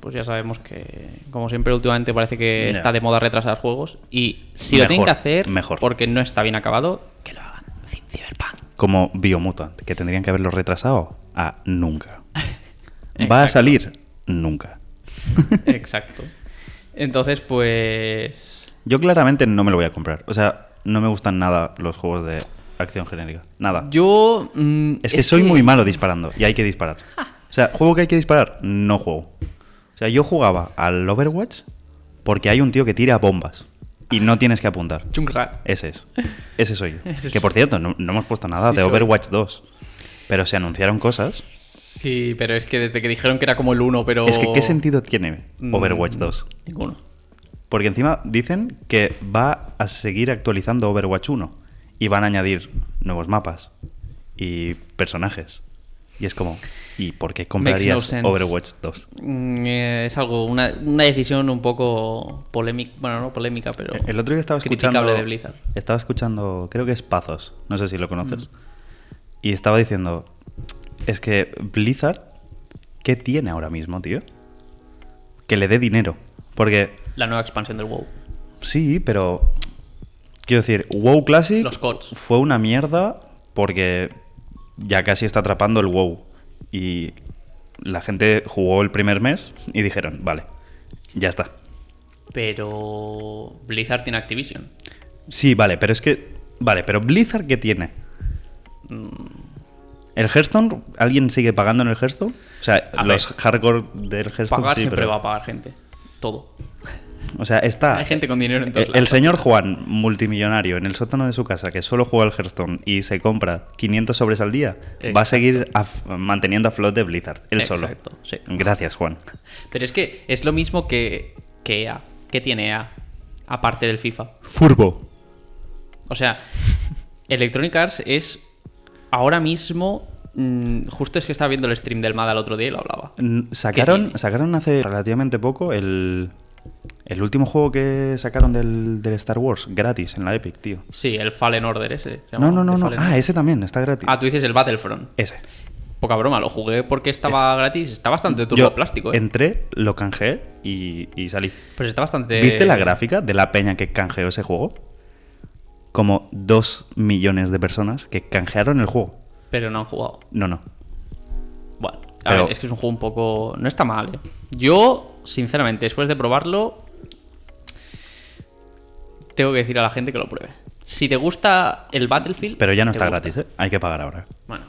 pues ya sabemos que, como siempre, últimamente parece que está de moda retrasar juegos. Y si lo tienen que hacer, mejor. porque no está bien acabado, que lo hagan. Cyberpunk. Como Biomutant, que tendrían que haberlo retrasado a nunca. ¿Va a salir? Nunca. Exacto. Entonces, pues. Yo claramente no me lo voy a comprar. O sea, no me gustan nada los juegos de acción genérica. Nada. Yo. mm, Es que soy muy malo disparando y hay que disparar. O sea, juego que hay que disparar, no juego. O sea, yo jugaba al Overwatch porque hay un tío que tira bombas. y no tienes que apuntar. Junkrat. Ese es. Ese soy yo. Que por cierto, no, no hemos puesto nada Sí de soy. Overwatch 2. Pero se anunciaron cosas. Sí, pero es que desde que dijeron que era como el 1, pero... Es que, ¿qué sentido tiene Mm, Overwatch 2? Ninguno. Porque encima dicen que va a seguir actualizando Overwatch 1 y van a añadir nuevos mapas y personajes. Y es como, ¿y por qué no comprarías. Overwatch 2? Mm, eh, es algo, una, una decisión un poco polémica, bueno, no polémica, pero El otro día estaba escuchando. de Blizzard. Estaba escuchando, creo que es Pazos, no sé si lo conoces. Y estaba diciendo, es que Blizzard, ¿qué tiene ahora mismo, tío? Que le dé dinero. Porque La nueva expansión del WoW. sí, pero. Quiero decir, WoW Classic Los fue una mierda porque ya casi está atrapando el WoW. Y la gente jugó el primer mes y dijeron, vale, ya está. Pero Blizzard tiene Activision. Sí, vale, pero es que. Vale, pero Blizzard, ¿qué tiene? Mm, ¿El Hearthstone? ¿Alguien sigue pagando en el Hearthstone? O sea, A los ver, hardcore del Hearthstone Pagar sí, siempre pero- va a pagar gente. Todo. O sea, está. Hay gente con dinero en todos el, lados. señor Juan, multimillonario, en el sótano de su casa, que solo juega al Hearthstone y se compra 500 sobres al día, va a seguir a- manteniendo a flote Blizzard, él solo. Exacto, sí. Gracias, Juan. Pero es que es lo mismo que, que EA. ¿Qué tiene EA? Aparte del FIFA. Furbo. O sea, Electronic Arts es ahora mismo. mm, justo es que estaba viendo el stream del MADA el otro día y lo hablaba. Sacaron, sacaron hace relativamente poco el, el último juego que sacaron del, del Star Wars, gratis, en la Epic, tío. Sí, el Fallen Order ese. se No, no, no, no. Ah, ese también, está gratis. Ah, tú dices el Battlefront. Ese. Poca broma, lo jugué porque estaba gratis. Está bastante Yo turbo plástico, ¿eh? entré, lo canjeé y, y salí. Pues está bastante. ¿Viste la gráfica de la peña que canjeó ese juego? Como dos millones de personas que canjearon el juego. Pero no han jugado. No, no. Bueno, a Pero- ver, es que es un juego un poco. No está mal, ¿eh? Yo, sinceramente, después de probarlo, tengo que decir a la gente que lo pruebe. Si te gusta el Battlefield. Pero ya no está gusta. gratis, ¿eh? Hay que pagar ahora. Bueno.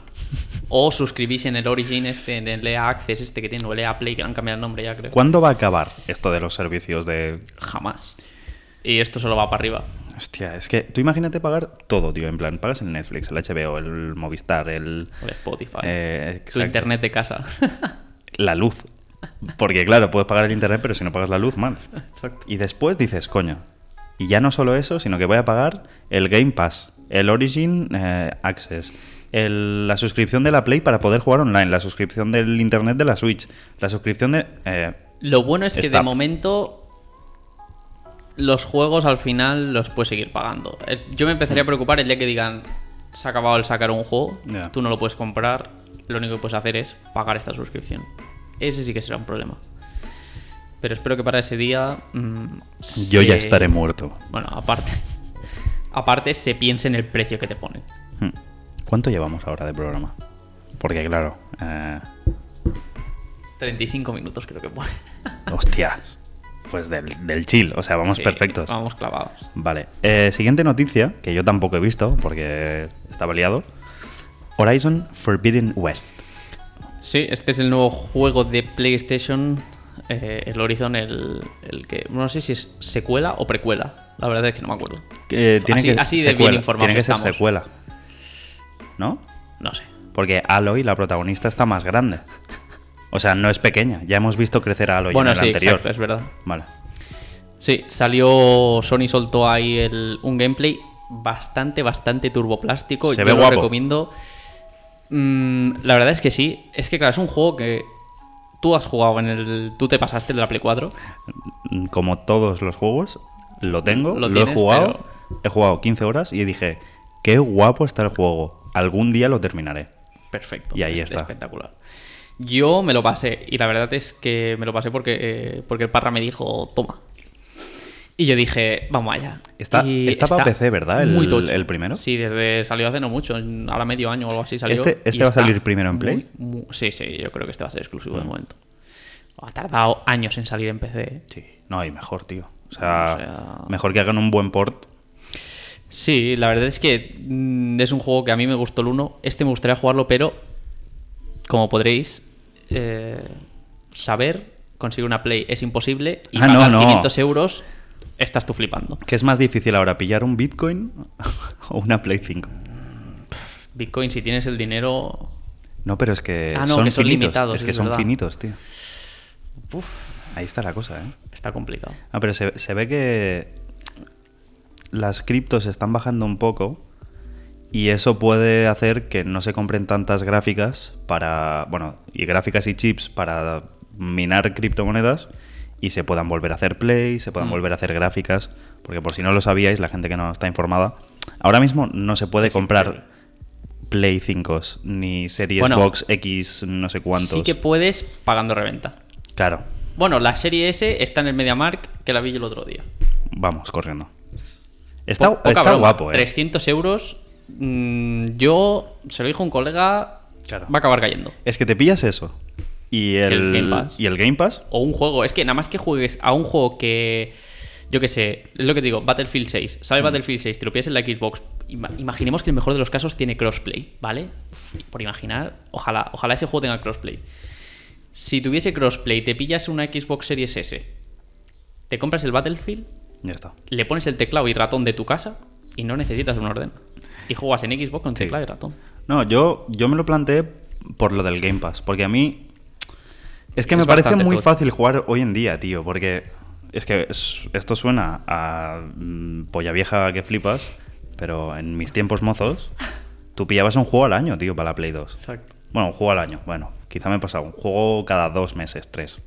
O suscribís en el Origin, este, en el EA Access, este que tiene, o el EA Play, que le han cambiado el nombre ya, creo. ¿Cuándo va a acabar esto de los servicios de... Jamás. Y esto solo va para arriba. Hostia, es que tú imagínate pagar todo, tío. En plan, pagas el Netflix, el HBO, el Movistar, el... El Spotify. eh, tu internet de casa. La luz. Porque claro, puedes pagar el internet, pero si no pagas la luz, mal. Exacto. Y después dices, coño, y ya no solo eso, sino que voy a pagar el Game Pass, el Origin eh, Access, el- la suscripción de la Play para poder jugar online, la suscripción del Internet de la Switch, la suscripción de... eh, Lo bueno es que de momento los juegos al final los puedes seguir pagando. Yo me empezaría a preocupar el día que digan se ha acabado el sacar un juego, tú no lo puedes comprar, lo único que puedes hacer es pagar esta suscripción. Ese sí que será un problema. Pero espero que para ese día... mm, yo ya estaré muerto. Bueno, aparte... Aparte se piense en el precio que te ponen. Hmm. ¿Cuánto llevamos ahora de programa? Porque claro... eh, 35 minutos creo que pone. hostias. Pues del, del chill, o sea, vamos Sí, perfectos. Vamos clavados. Vale. Eh, siguiente noticia, que yo tampoco he visto porque estaba liado. Horizon Forbidden West. Sí, este es el nuevo juego de PlayStation, eh, el Horizon, el, el que no sé si es secuela o precuela. La verdad es que no me acuerdo. Tiene Así- que así de bien secuela, informados Tiene que ser secuela. ¿No? No sé. Porque Aloy, la protagonista, está más grande. O sea, no es pequeña. Ya hemos visto crecer a Aloy bueno, en el sí, anterior. exacto, es verdad. Vale. Sí, salió. Sony soltó ahí el- un gameplay bastante, bastante turboplástico. Se Yo ve lo guapo. recomiendo. Mm, la verdad es que sí. Es que, claro, es un juego que tú has jugado en el. Tú te pasaste el de la Play 4. Mm, Como todos los juegos, lo tengo, Lo lo, he jugado. He jugado 15 horas y dije, qué guapo está el juego. Algún día lo terminaré. Perfecto. Y ahí es- está. Espectacular. Yo me lo pasé y la verdad es que me lo pasé porque, eh, porque el parra me dijo, toma. Y yo dije, vamos allá. Está- Y está para PC, ¿verdad? El- muy tocho. el primero. Sí, desde salió hace no mucho, ahora medio año o algo así salió. ¿Este- este va a salir primero en Play? Mm. muy- muy- sí, sí, yo creo que este va a ser exclusivo de momento. Ha tardado años en salir en PC. ¿eh? Sí. No, y mejor, tío. O sea, O sea- mejor que hagan un buen port. Sí, la verdad es que mm, es un juego que a mí me gustó el 1. Este me gustaría jugarlo, pero como podréis eh, saber, conseguir una Play es imposible y Ah, no, pagar no. 500 euros estás tú flipando. ¿Qué es más difícil ahora, pillar un Bitcoin o una Play 5? Bitcoin, si tienes el dinero. No, pero es que Ah, no, son que son finitos. limitados, es que es son verdad. finitos, tío. Uf, Ahí está la cosa, ¿eh? está complicado. Ah, pero se, se ve que las criptos están bajando un poco y eso puede hacer que no se compren tantas gráficas para, bueno, y gráficas y chips para minar criptomonedas y se puedan volver a hacer play, se puedan Mm. volver a hacer gráficas, porque por si no lo sabíais, la gente que no está informada, ahora mismo no se puede comprar. Play 5 ni Series Bueno, Box X no sé cuántos. Sí que puedes pagando reventa. Claro, Bueno, la serie S está en el MediaMark, que la vi yo el otro día. vamos corriendo. Está, Po- está broma, guapo, ¿eh? 300 euros. Mm, yo, se lo dijo un colega, Claro. va a acabar cayendo. Es que te pillas eso. Y el, El Game Pass. Y el Game Pass. O un juego. Es que nada más que juegues a un juego que. Yo qué sé, es lo que te digo, Battlefield 6. Mm. Sale Battlefield 6, te lo pillas en la Xbox. Ima- imaginemos que el mejor de los casos tiene crossplay, ¿vale? Uf, por imaginar, ojalá, ojalá ese juego tenga crossplay. Si tuviese crossplay, te pillas una Xbox Series S, te compras el Battlefield, Ya está. le pones el teclado y ratón de tu casa y no necesitas un orden. Y juegas en Xbox con Sí. teclado y ratón. No, yo, yo me lo planteé por lo del Game Pass. Porque a mí. Es que Es me parece muy fácil jugar hoy en día, tío. Porque es que es- esto suena a mm, polla vieja que flipas. Pero en mis tiempos mozos, tú pillabas un juego al año, tío, para la Play 2. Exacto. Bueno, un juego al año. Bueno, quizá me he pasado. Un juego cada dos meses, tres.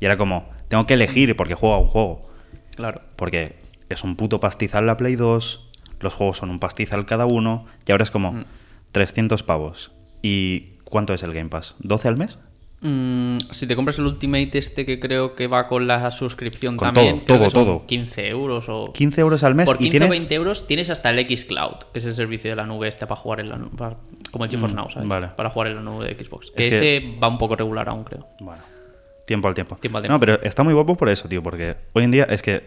Y era como, tengo que elegir porque juego a un juego. Claro. Porque es un puto pastizal la Play 2, los juegos son un pastizal cada uno, y ahora es como Mm. 300 pavos. ¿Y cuánto es el Game Pass? ¿12 al mes? Mm, si te compras el Ultimate este que creo que va con la suscripción Con también, todo, creo que todo, son todo. 15 euros o... 15 euros al mes Por y 15 o tienes... 20 euros tienes hasta el X Cloud, que es el servicio de la nube este para jugar en la nube, para- como el GeForce Mm, Now, ¿sabes? vale. Para jugar en la nube de Xbox. Que Es que- ese va un poco regular aún, creo. Bueno, tiempo al tiempo. Tiempo al tiempo. No, pero está muy guapo por eso, tío, porque hoy en día es que...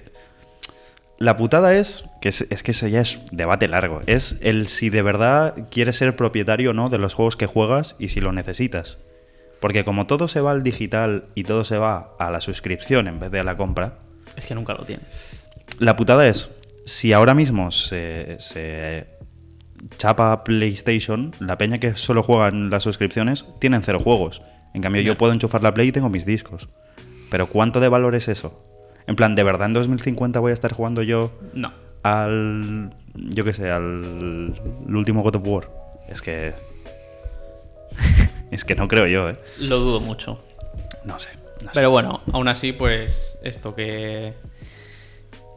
La putada es, que es, es que ese ya es debate largo, es el si de verdad quieres ser propietario o no de los juegos que juegas y si lo necesitas. Porque como todo se va al digital y todo se va a la suscripción en vez de a la compra, Es que nunca lo tiene. La putada es, si ahora mismo se, se chapa PlayStation, la peña que solo juega en las suscripciones tienen cero juegos. En cambio, yo puedo enchufar la Play y tengo mis discos. Pero ¿cuánto de valor es eso? En plan, ¿de verdad en 2050 voy a estar jugando yo No. al. yo qué sé, al. el último God of War? Es que. es que no creo yo, ¿eh? Lo dudo mucho. No sé. no sé. Pero bueno, aún así, pues esto que...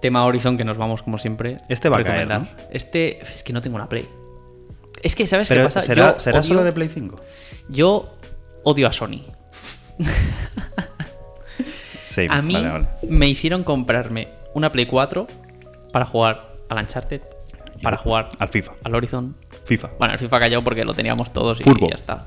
Tema Horizon, que nos vamos como siempre. Este va a caer. Este... Es que no tengo una Play. Es que, ¿sabes Pero qué pasa? ¿será, Yo ¿será odio- solo de Play 5? Yo odio a Sony. A mí vale, vale. me hicieron comprarme una Play 4 para jugar al Uncharted, para jugar Al FIFA. al Horizon. FIFA. Bueno, el FIFA cayó porque lo teníamos todos y ya está.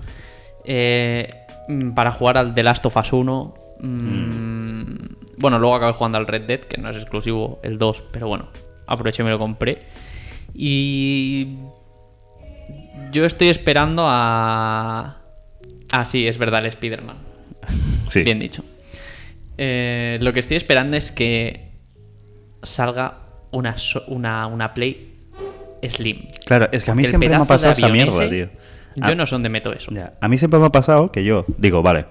Eh, mm, para jugar al The Last of Us 1. mm, Bueno, luego acabé jugando al Red Dead, que no es exclusivo el 2, pero bueno, aproveché y me lo compré. Y. Yo estoy esperando a. Ah, sí, es verdad, el Spider-Man. Sí. Bien dicho. Eh, lo que estoy esperando es que salga una, una, una Play Slim. Claro, es que a mí Porque siempre me ha pasado esa mierda, ese, tío. Yo no sé dónde meto eso. ya, A mí siempre me ha pasado que yo digo, vale.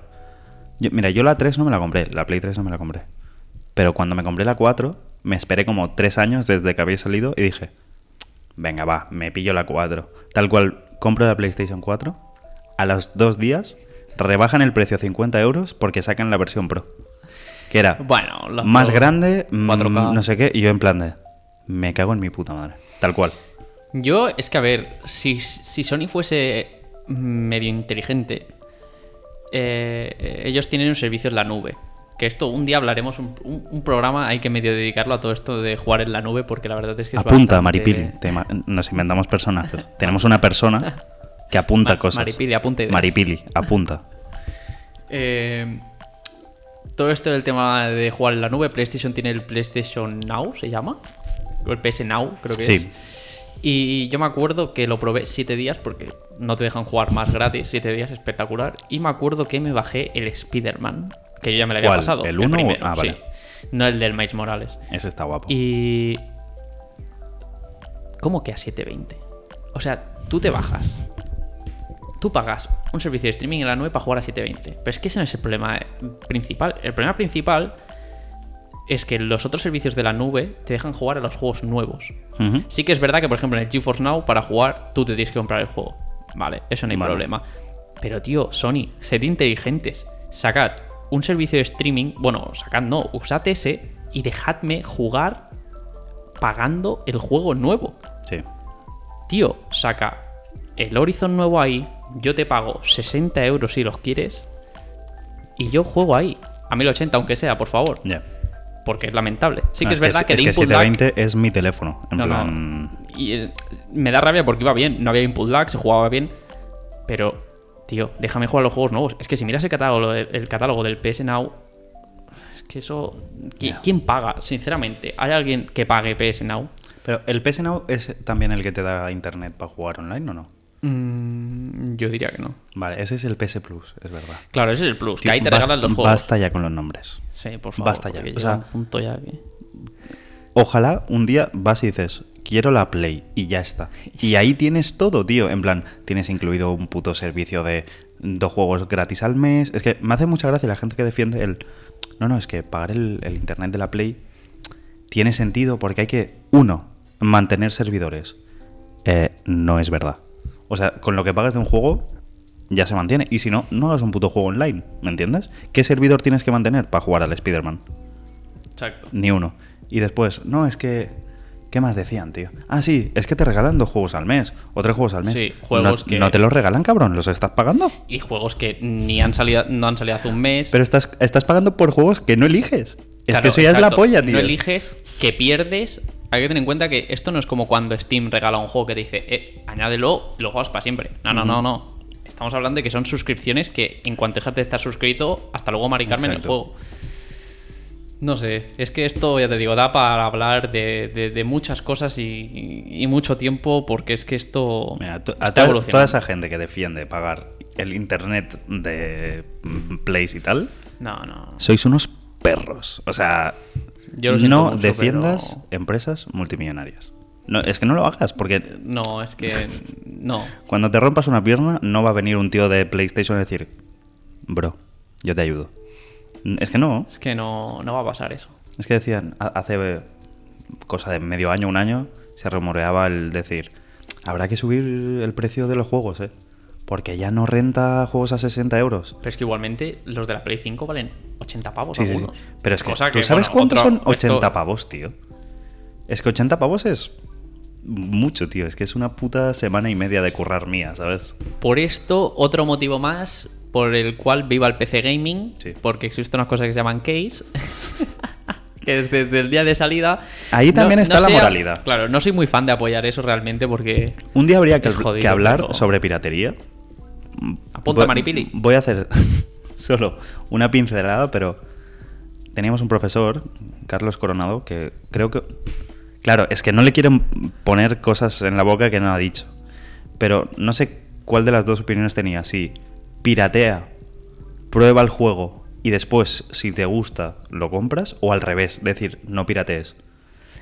yo- mira, yo la 3 no me la compré, la Play 3 no me la compré. Pero cuando me compré la 4, me esperé como 3 años desde que había salido y dije, venga, va, me pillo la 4. Tal cual, compro la PlayStation 4. A los dos días rebajan el precio a 50 euros porque sacan la versión Pro. Que era Bueno, los más grande, mm, 4K. no sé qué, y yo en plan de, me cago en mi puta madre. Tal cual. Yo, es que a ver, si, si Sony fuese medio inteligente, eh, ellos tienen un servicio en la nube. Que esto un día hablaremos, un, un- un programa hay que medio dedicarlo a todo esto de jugar en la nube, porque la verdad es que es Apunta, bastante- Maripili. Te nos inventamos personajes. Tenemos una persona que apunta Ma- cosas. Maripili, apunta ideas. Maripili, apunta. Eh, todo esto del tema de jugar en la nube, PlayStation tiene el PlayStation Now, se llama. O el PS Now, creo que Sí. es. Y yo me acuerdo que lo probé 7 días porque no te dejan jugar más gratis, 7 días, espectacular. Y me acuerdo que me bajé el Spider-Man, que yo ya me lo había ¿Cuál? pasado. ¿El uno o- primero, ah, vale. sí. No el del Miles Morales. Ese está guapo. Y. ¿Cómo que a 720? O sea, tú te bajas. Tú pagas un servicio de streaming en la nube para jugar a 720. Pero es que ese no es el problema eh, principal. El problema principal es que los otros servicios de la nube te dejan jugar a los juegos nuevos. Sí que es verdad que, por ejemplo, en el GeForce Now, para jugar, tú te tienes que comprar el juego. Vale, eso no hay Vale. problema. Pero, tío, Sony, sed inteligentes. Sacad un servicio de streaming. Bueno, sacad no, usad ese y dejadme jugar pagando el juego nuevo. Sí. Tío, saca el Horizon nuevo ahí. Yo te pago 60 euros si los quieres. Y yo juego ahí. A 1080, aunque sea, por favor. Porque es lamentable. Sí No, que es, verdad que, es el que input lag- 720 es mi teléfono. En no, plan. no. Y eh, me da rabia porque iba bien, no había input lag, se jugaba bien. Pero, tío, déjame jugar los juegos nuevos. Es que si miras el catálogo, el catálogo del PS Now, es que eso. ¿qui- Ya. ¿Quién paga? Sinceramente, ¿hay alguien que pague PS Now? Pero el PS Now es también el que te da internet para jugar online o no? Mm, yo diría que no. Vale, ese es el PS Plus, es verdad. Claro, ese es el plus, que ahí te basta- regalan los juegos. Basta ya con los nombres. Sí, por favor. basta ya, o sea- un punto ya que- Ojalá un día vas y dices, quiero la Play y ya está. Y ahí tienes todo, tío. En plan, tienes incluido un puto servicio de dos juegos gratis al mes. Es que me hace mucha gracia la gente que defiende el... No, no, es que pagar el, el internet de la Play tiene sentido porque hay que, uno, mantener servidores. Eh, no es verdad. O sea, con lo que pagas de un juego ya se mantiene. Y si no, no hagas un puto juego online, ¿me entiendes? ¿Qué servidor tienes que mantener para jugar al Spider-Man? Exacto. Ni uno. Y después, no, es que. ¿Qué más decían, tío? Ah, sí, es que te regalan dos juegos al mes o tres juegos al mes. Sí, juegos no, que- no te los regalan, cabrón, los estás pagando. Y juegos que ni han salido, no han salido hace un mes. Pero estás, estás pagando por juegos que no eliges. Es que eso ya es la polla, tío. No eliges, que pierdes. Hay que tener en cuenta que esto no es como cuando Steam regala un juego que te dice, eh, añádelo, lo juegas para siempre. No, no, no, no. Estamos hablando de que son suscripciones que en cuanto dejas de estar suscrito, hasta luego Mari Carmen el juego. No sé, es que esto, ya te digo, da para hablar de, de- de muchas cosas y, mucho tiempo porque es que esto Mira, a toda esa gente que defiende pagar el internet de mm, Plays y tal, No, no. sois unos perros. O sea, Yo lo siento no mucho, defiendas pero- empresas multimillonarias. No, es que no lo hagas, porque No, es que no. Cuando te rompas una pierna, no va a venir un tío de PlayStation a decir, bro, yo te ayudo. Es que no. Es que no, no va a pasar eso. Es que decían, ha- hace cosa de medio año, un año, se rumoreaba el decir, habrá que subir el precio de los juegos, ¿eh? Porque ya no renta juegos a 60 euros. Pero es que igualmente los de la Play 5 valen 80 pavos Sí, sí. Pero es que, Cosa ¿tú sabes bueno, cuántos otro- son 80 esto- pavos, tío? Es que 80 pavos es mucho, tío. Es que es una puta semana y media de currar mía, ¿sabes? Por esto, otro motivo más por el cual viva el PC Gaming, Sí. porque existen unas cosas que se llaman case, que es desde el día de salida... Ahí también está la sea- moralidad. Claro, no soy muy fan de apoyar eso realmente porque... Un día habría que, Es jodido, que hablar pero- sobre piratería. Apunta Voy- Maripili. Voy a hacer solo una pincelada, pero teníamos un profesor, Carlos Coronado, que creo que... Claro, es que no le quieren poner cosas en la boca que no ha dicho. Pero no sé cuál de las dos opiniones tenía. Si piratea, prueba el juego y después, si te gusta, lo compras, o al revés, decir, no piratees.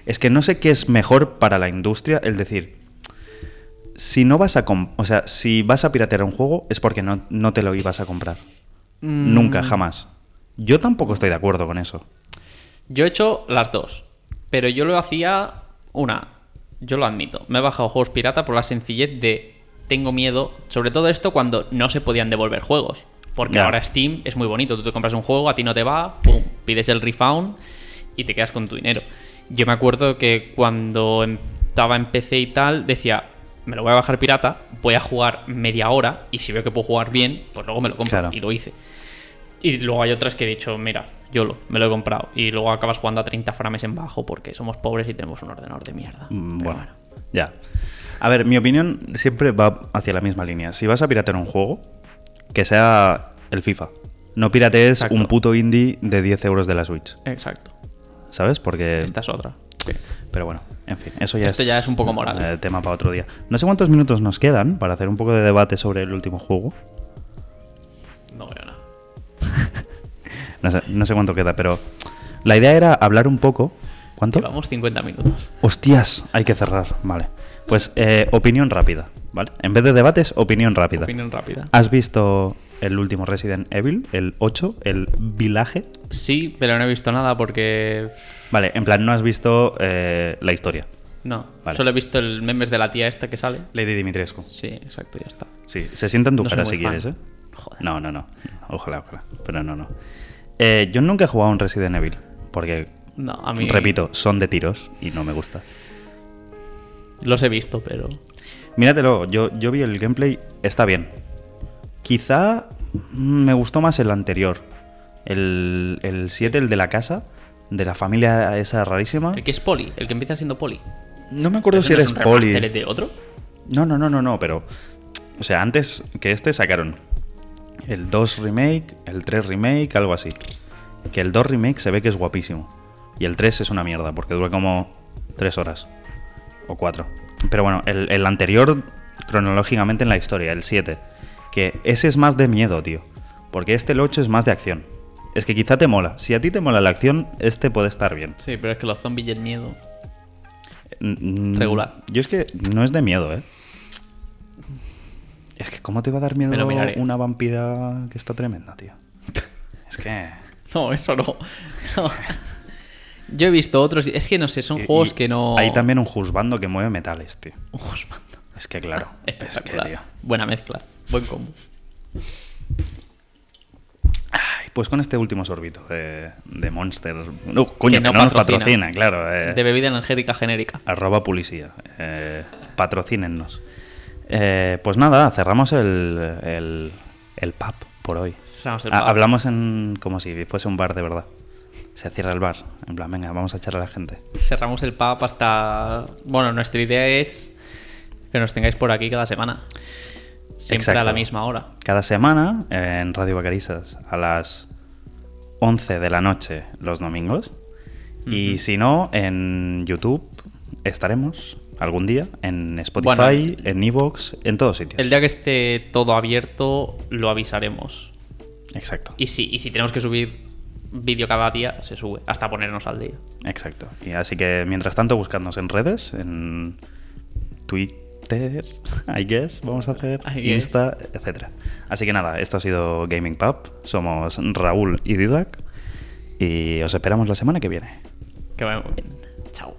Es que no sé qué es mejor para la industria el decir, si no vas a o sea, si vas a piratear un juego es porque no, no te lo ibas a comprar. Mm, Nunca, jamás. Yo tampoco estoy de acuerdo con eso. Yo he hecho las dos, pero yo lo hacía una, yo lo admito, me he bajado juegos pirata por la sencillez de tengo miedo, sobre todo esto cuando no se podían devolver juegos. Porque ahora Steam es muy bonito, tú te compras un juego, a ti no te va, pum, pides el refund y te quedas con tu dinero. Yo me acuerdo que cuando em- estaba en PC y tal, decía, me lo voy a bajar pirata, voy a jugar media hora y si veo que puedo jugar bien, pues luego me lo compro. Claro. Y lo hice. Y luego hay otras que he dicho, mira, yo lo, me lo he comprado. Y luego acabas jugando a 30 frames en bajo porque somos pobres y tenemos un ordenador de mierda. Mm, Bueno, ya. A ver, mi opinión siempre va hacia la misma línea. Si vas a piratear un juego, que sea el FIFA. No piratees Exacto. un puto indie de 10 euros de la Switch. Exacto. ¿Sabes? Porque... Esta es otra. Sí. Pero bueno, en fin, eso ya Esto es... ya es un poco moral. eh, tema para otro día. No sé cuántos minutos nos quedan para hacer un poco de debate sobre el último juego. No veo nada. No sé, no sé cuánto queda, pero La idea era hablar un poco. ¿Cuánto? Llevamos 50 minutos. Hostias, hay que cerrar. Vale. Pues eh, opinión rápida, ¿vale? En vez de debates, opinión rápida. Opinión rápida. ¿Has visto el último Resident Evil, el 8, el Village? Sí, pero no he visto nada porque. Vale, en plan, no has visto eh, la historia. No, Vale. solo he visto el memes de la tía esta que sale. Lady Dimitrescu. Sí, exacto, ya está. Sí, se sienta en tu No cara si fan. quieres, ¿eh? Joder. No, no, no. Ojalá, ojalá. Pero no, no. Eh, yo nunca he jugado a un Resident Evil. Porque, No, a mí. repito, son de tiros y no me gusta. Los he visto, pero. Míratelo, yo, yo vi el gameplay, está bien. Quizá me gustó más el anterior. El, el 7, el de la casa, de la familia esa rarísima. El que es Poli, el que empieza siendo Poli. No me acuerdo ¿Ese si no es eres un poli. remaster de otro? No, no, no, no, no, pero. O sea, antes que este sacaron el 2 remake, el 3 remake, algo así. Que el 2 remake se ve que es guapísimo. Y el 3 es una mierda, porque dura como 3 horas. O 4. Pero bueno, el, el anterior, cronológicamente en la historia, el 7. Que ese es más de miedo, tío. Porque este, el 8, es más de acción. Es que quizá te mola. Si a ti te mola la acción, este puede estar bien. Sí, pero es que los zombies y el miedo. Mm, Regular. Yo es que no es de miedo, ¿eh? Es que ¿cómo te va a dar miedo una vampira que está tremenda, tío? Es que... No, eso no. No. Yo he visto otros. Es que no sé, son y- juegos y que no. Hay también un juzbando que mueve metales, tío. Ojos, man. Es que claro, es que, tío. Buena mezcla. Buen combo. Ay, pues con este último sorbito de, de Monster... No, coño, Que que no no, nos patrocina. patrocina, claro. eh. De bebida energética genérica. Arroba policía. Eh, patrocínennos. Eh, pues nada, cerramos el, el, el pub por hoy. Cerramos el Ah, pub. hablamos en como si fuese un bar de verdad. Se cierra el bar. En plan, venga, vamos a echar a la gente. Cerramos el pub hasta. Bueno, nuestra idea es que nos tengáis por aquí cada semana. Siempre a la misma hora. Cada semana en Radio Vacarisas a las 11 de la noche los domingos. Y si no, en YouTube estaremos algún día, en Spotify, Bueno, en Evox, en todos sitios. El día que esté todo abierto, lo avisaremos. Exacto. Y si, y si tenemos que subir vídeo cada día, se sube. Hasta ponernos al día. Exacto. Y así que mientras tanto, buscadnos en redes, en Twitter, I guess, vamos a hacer. Insta, etcétera. Así que nada, esto ha sido Gaming Pub. Somos Raúl y Didac. Y os esperamos la semana que viene. Que vaya muy bien. Chao.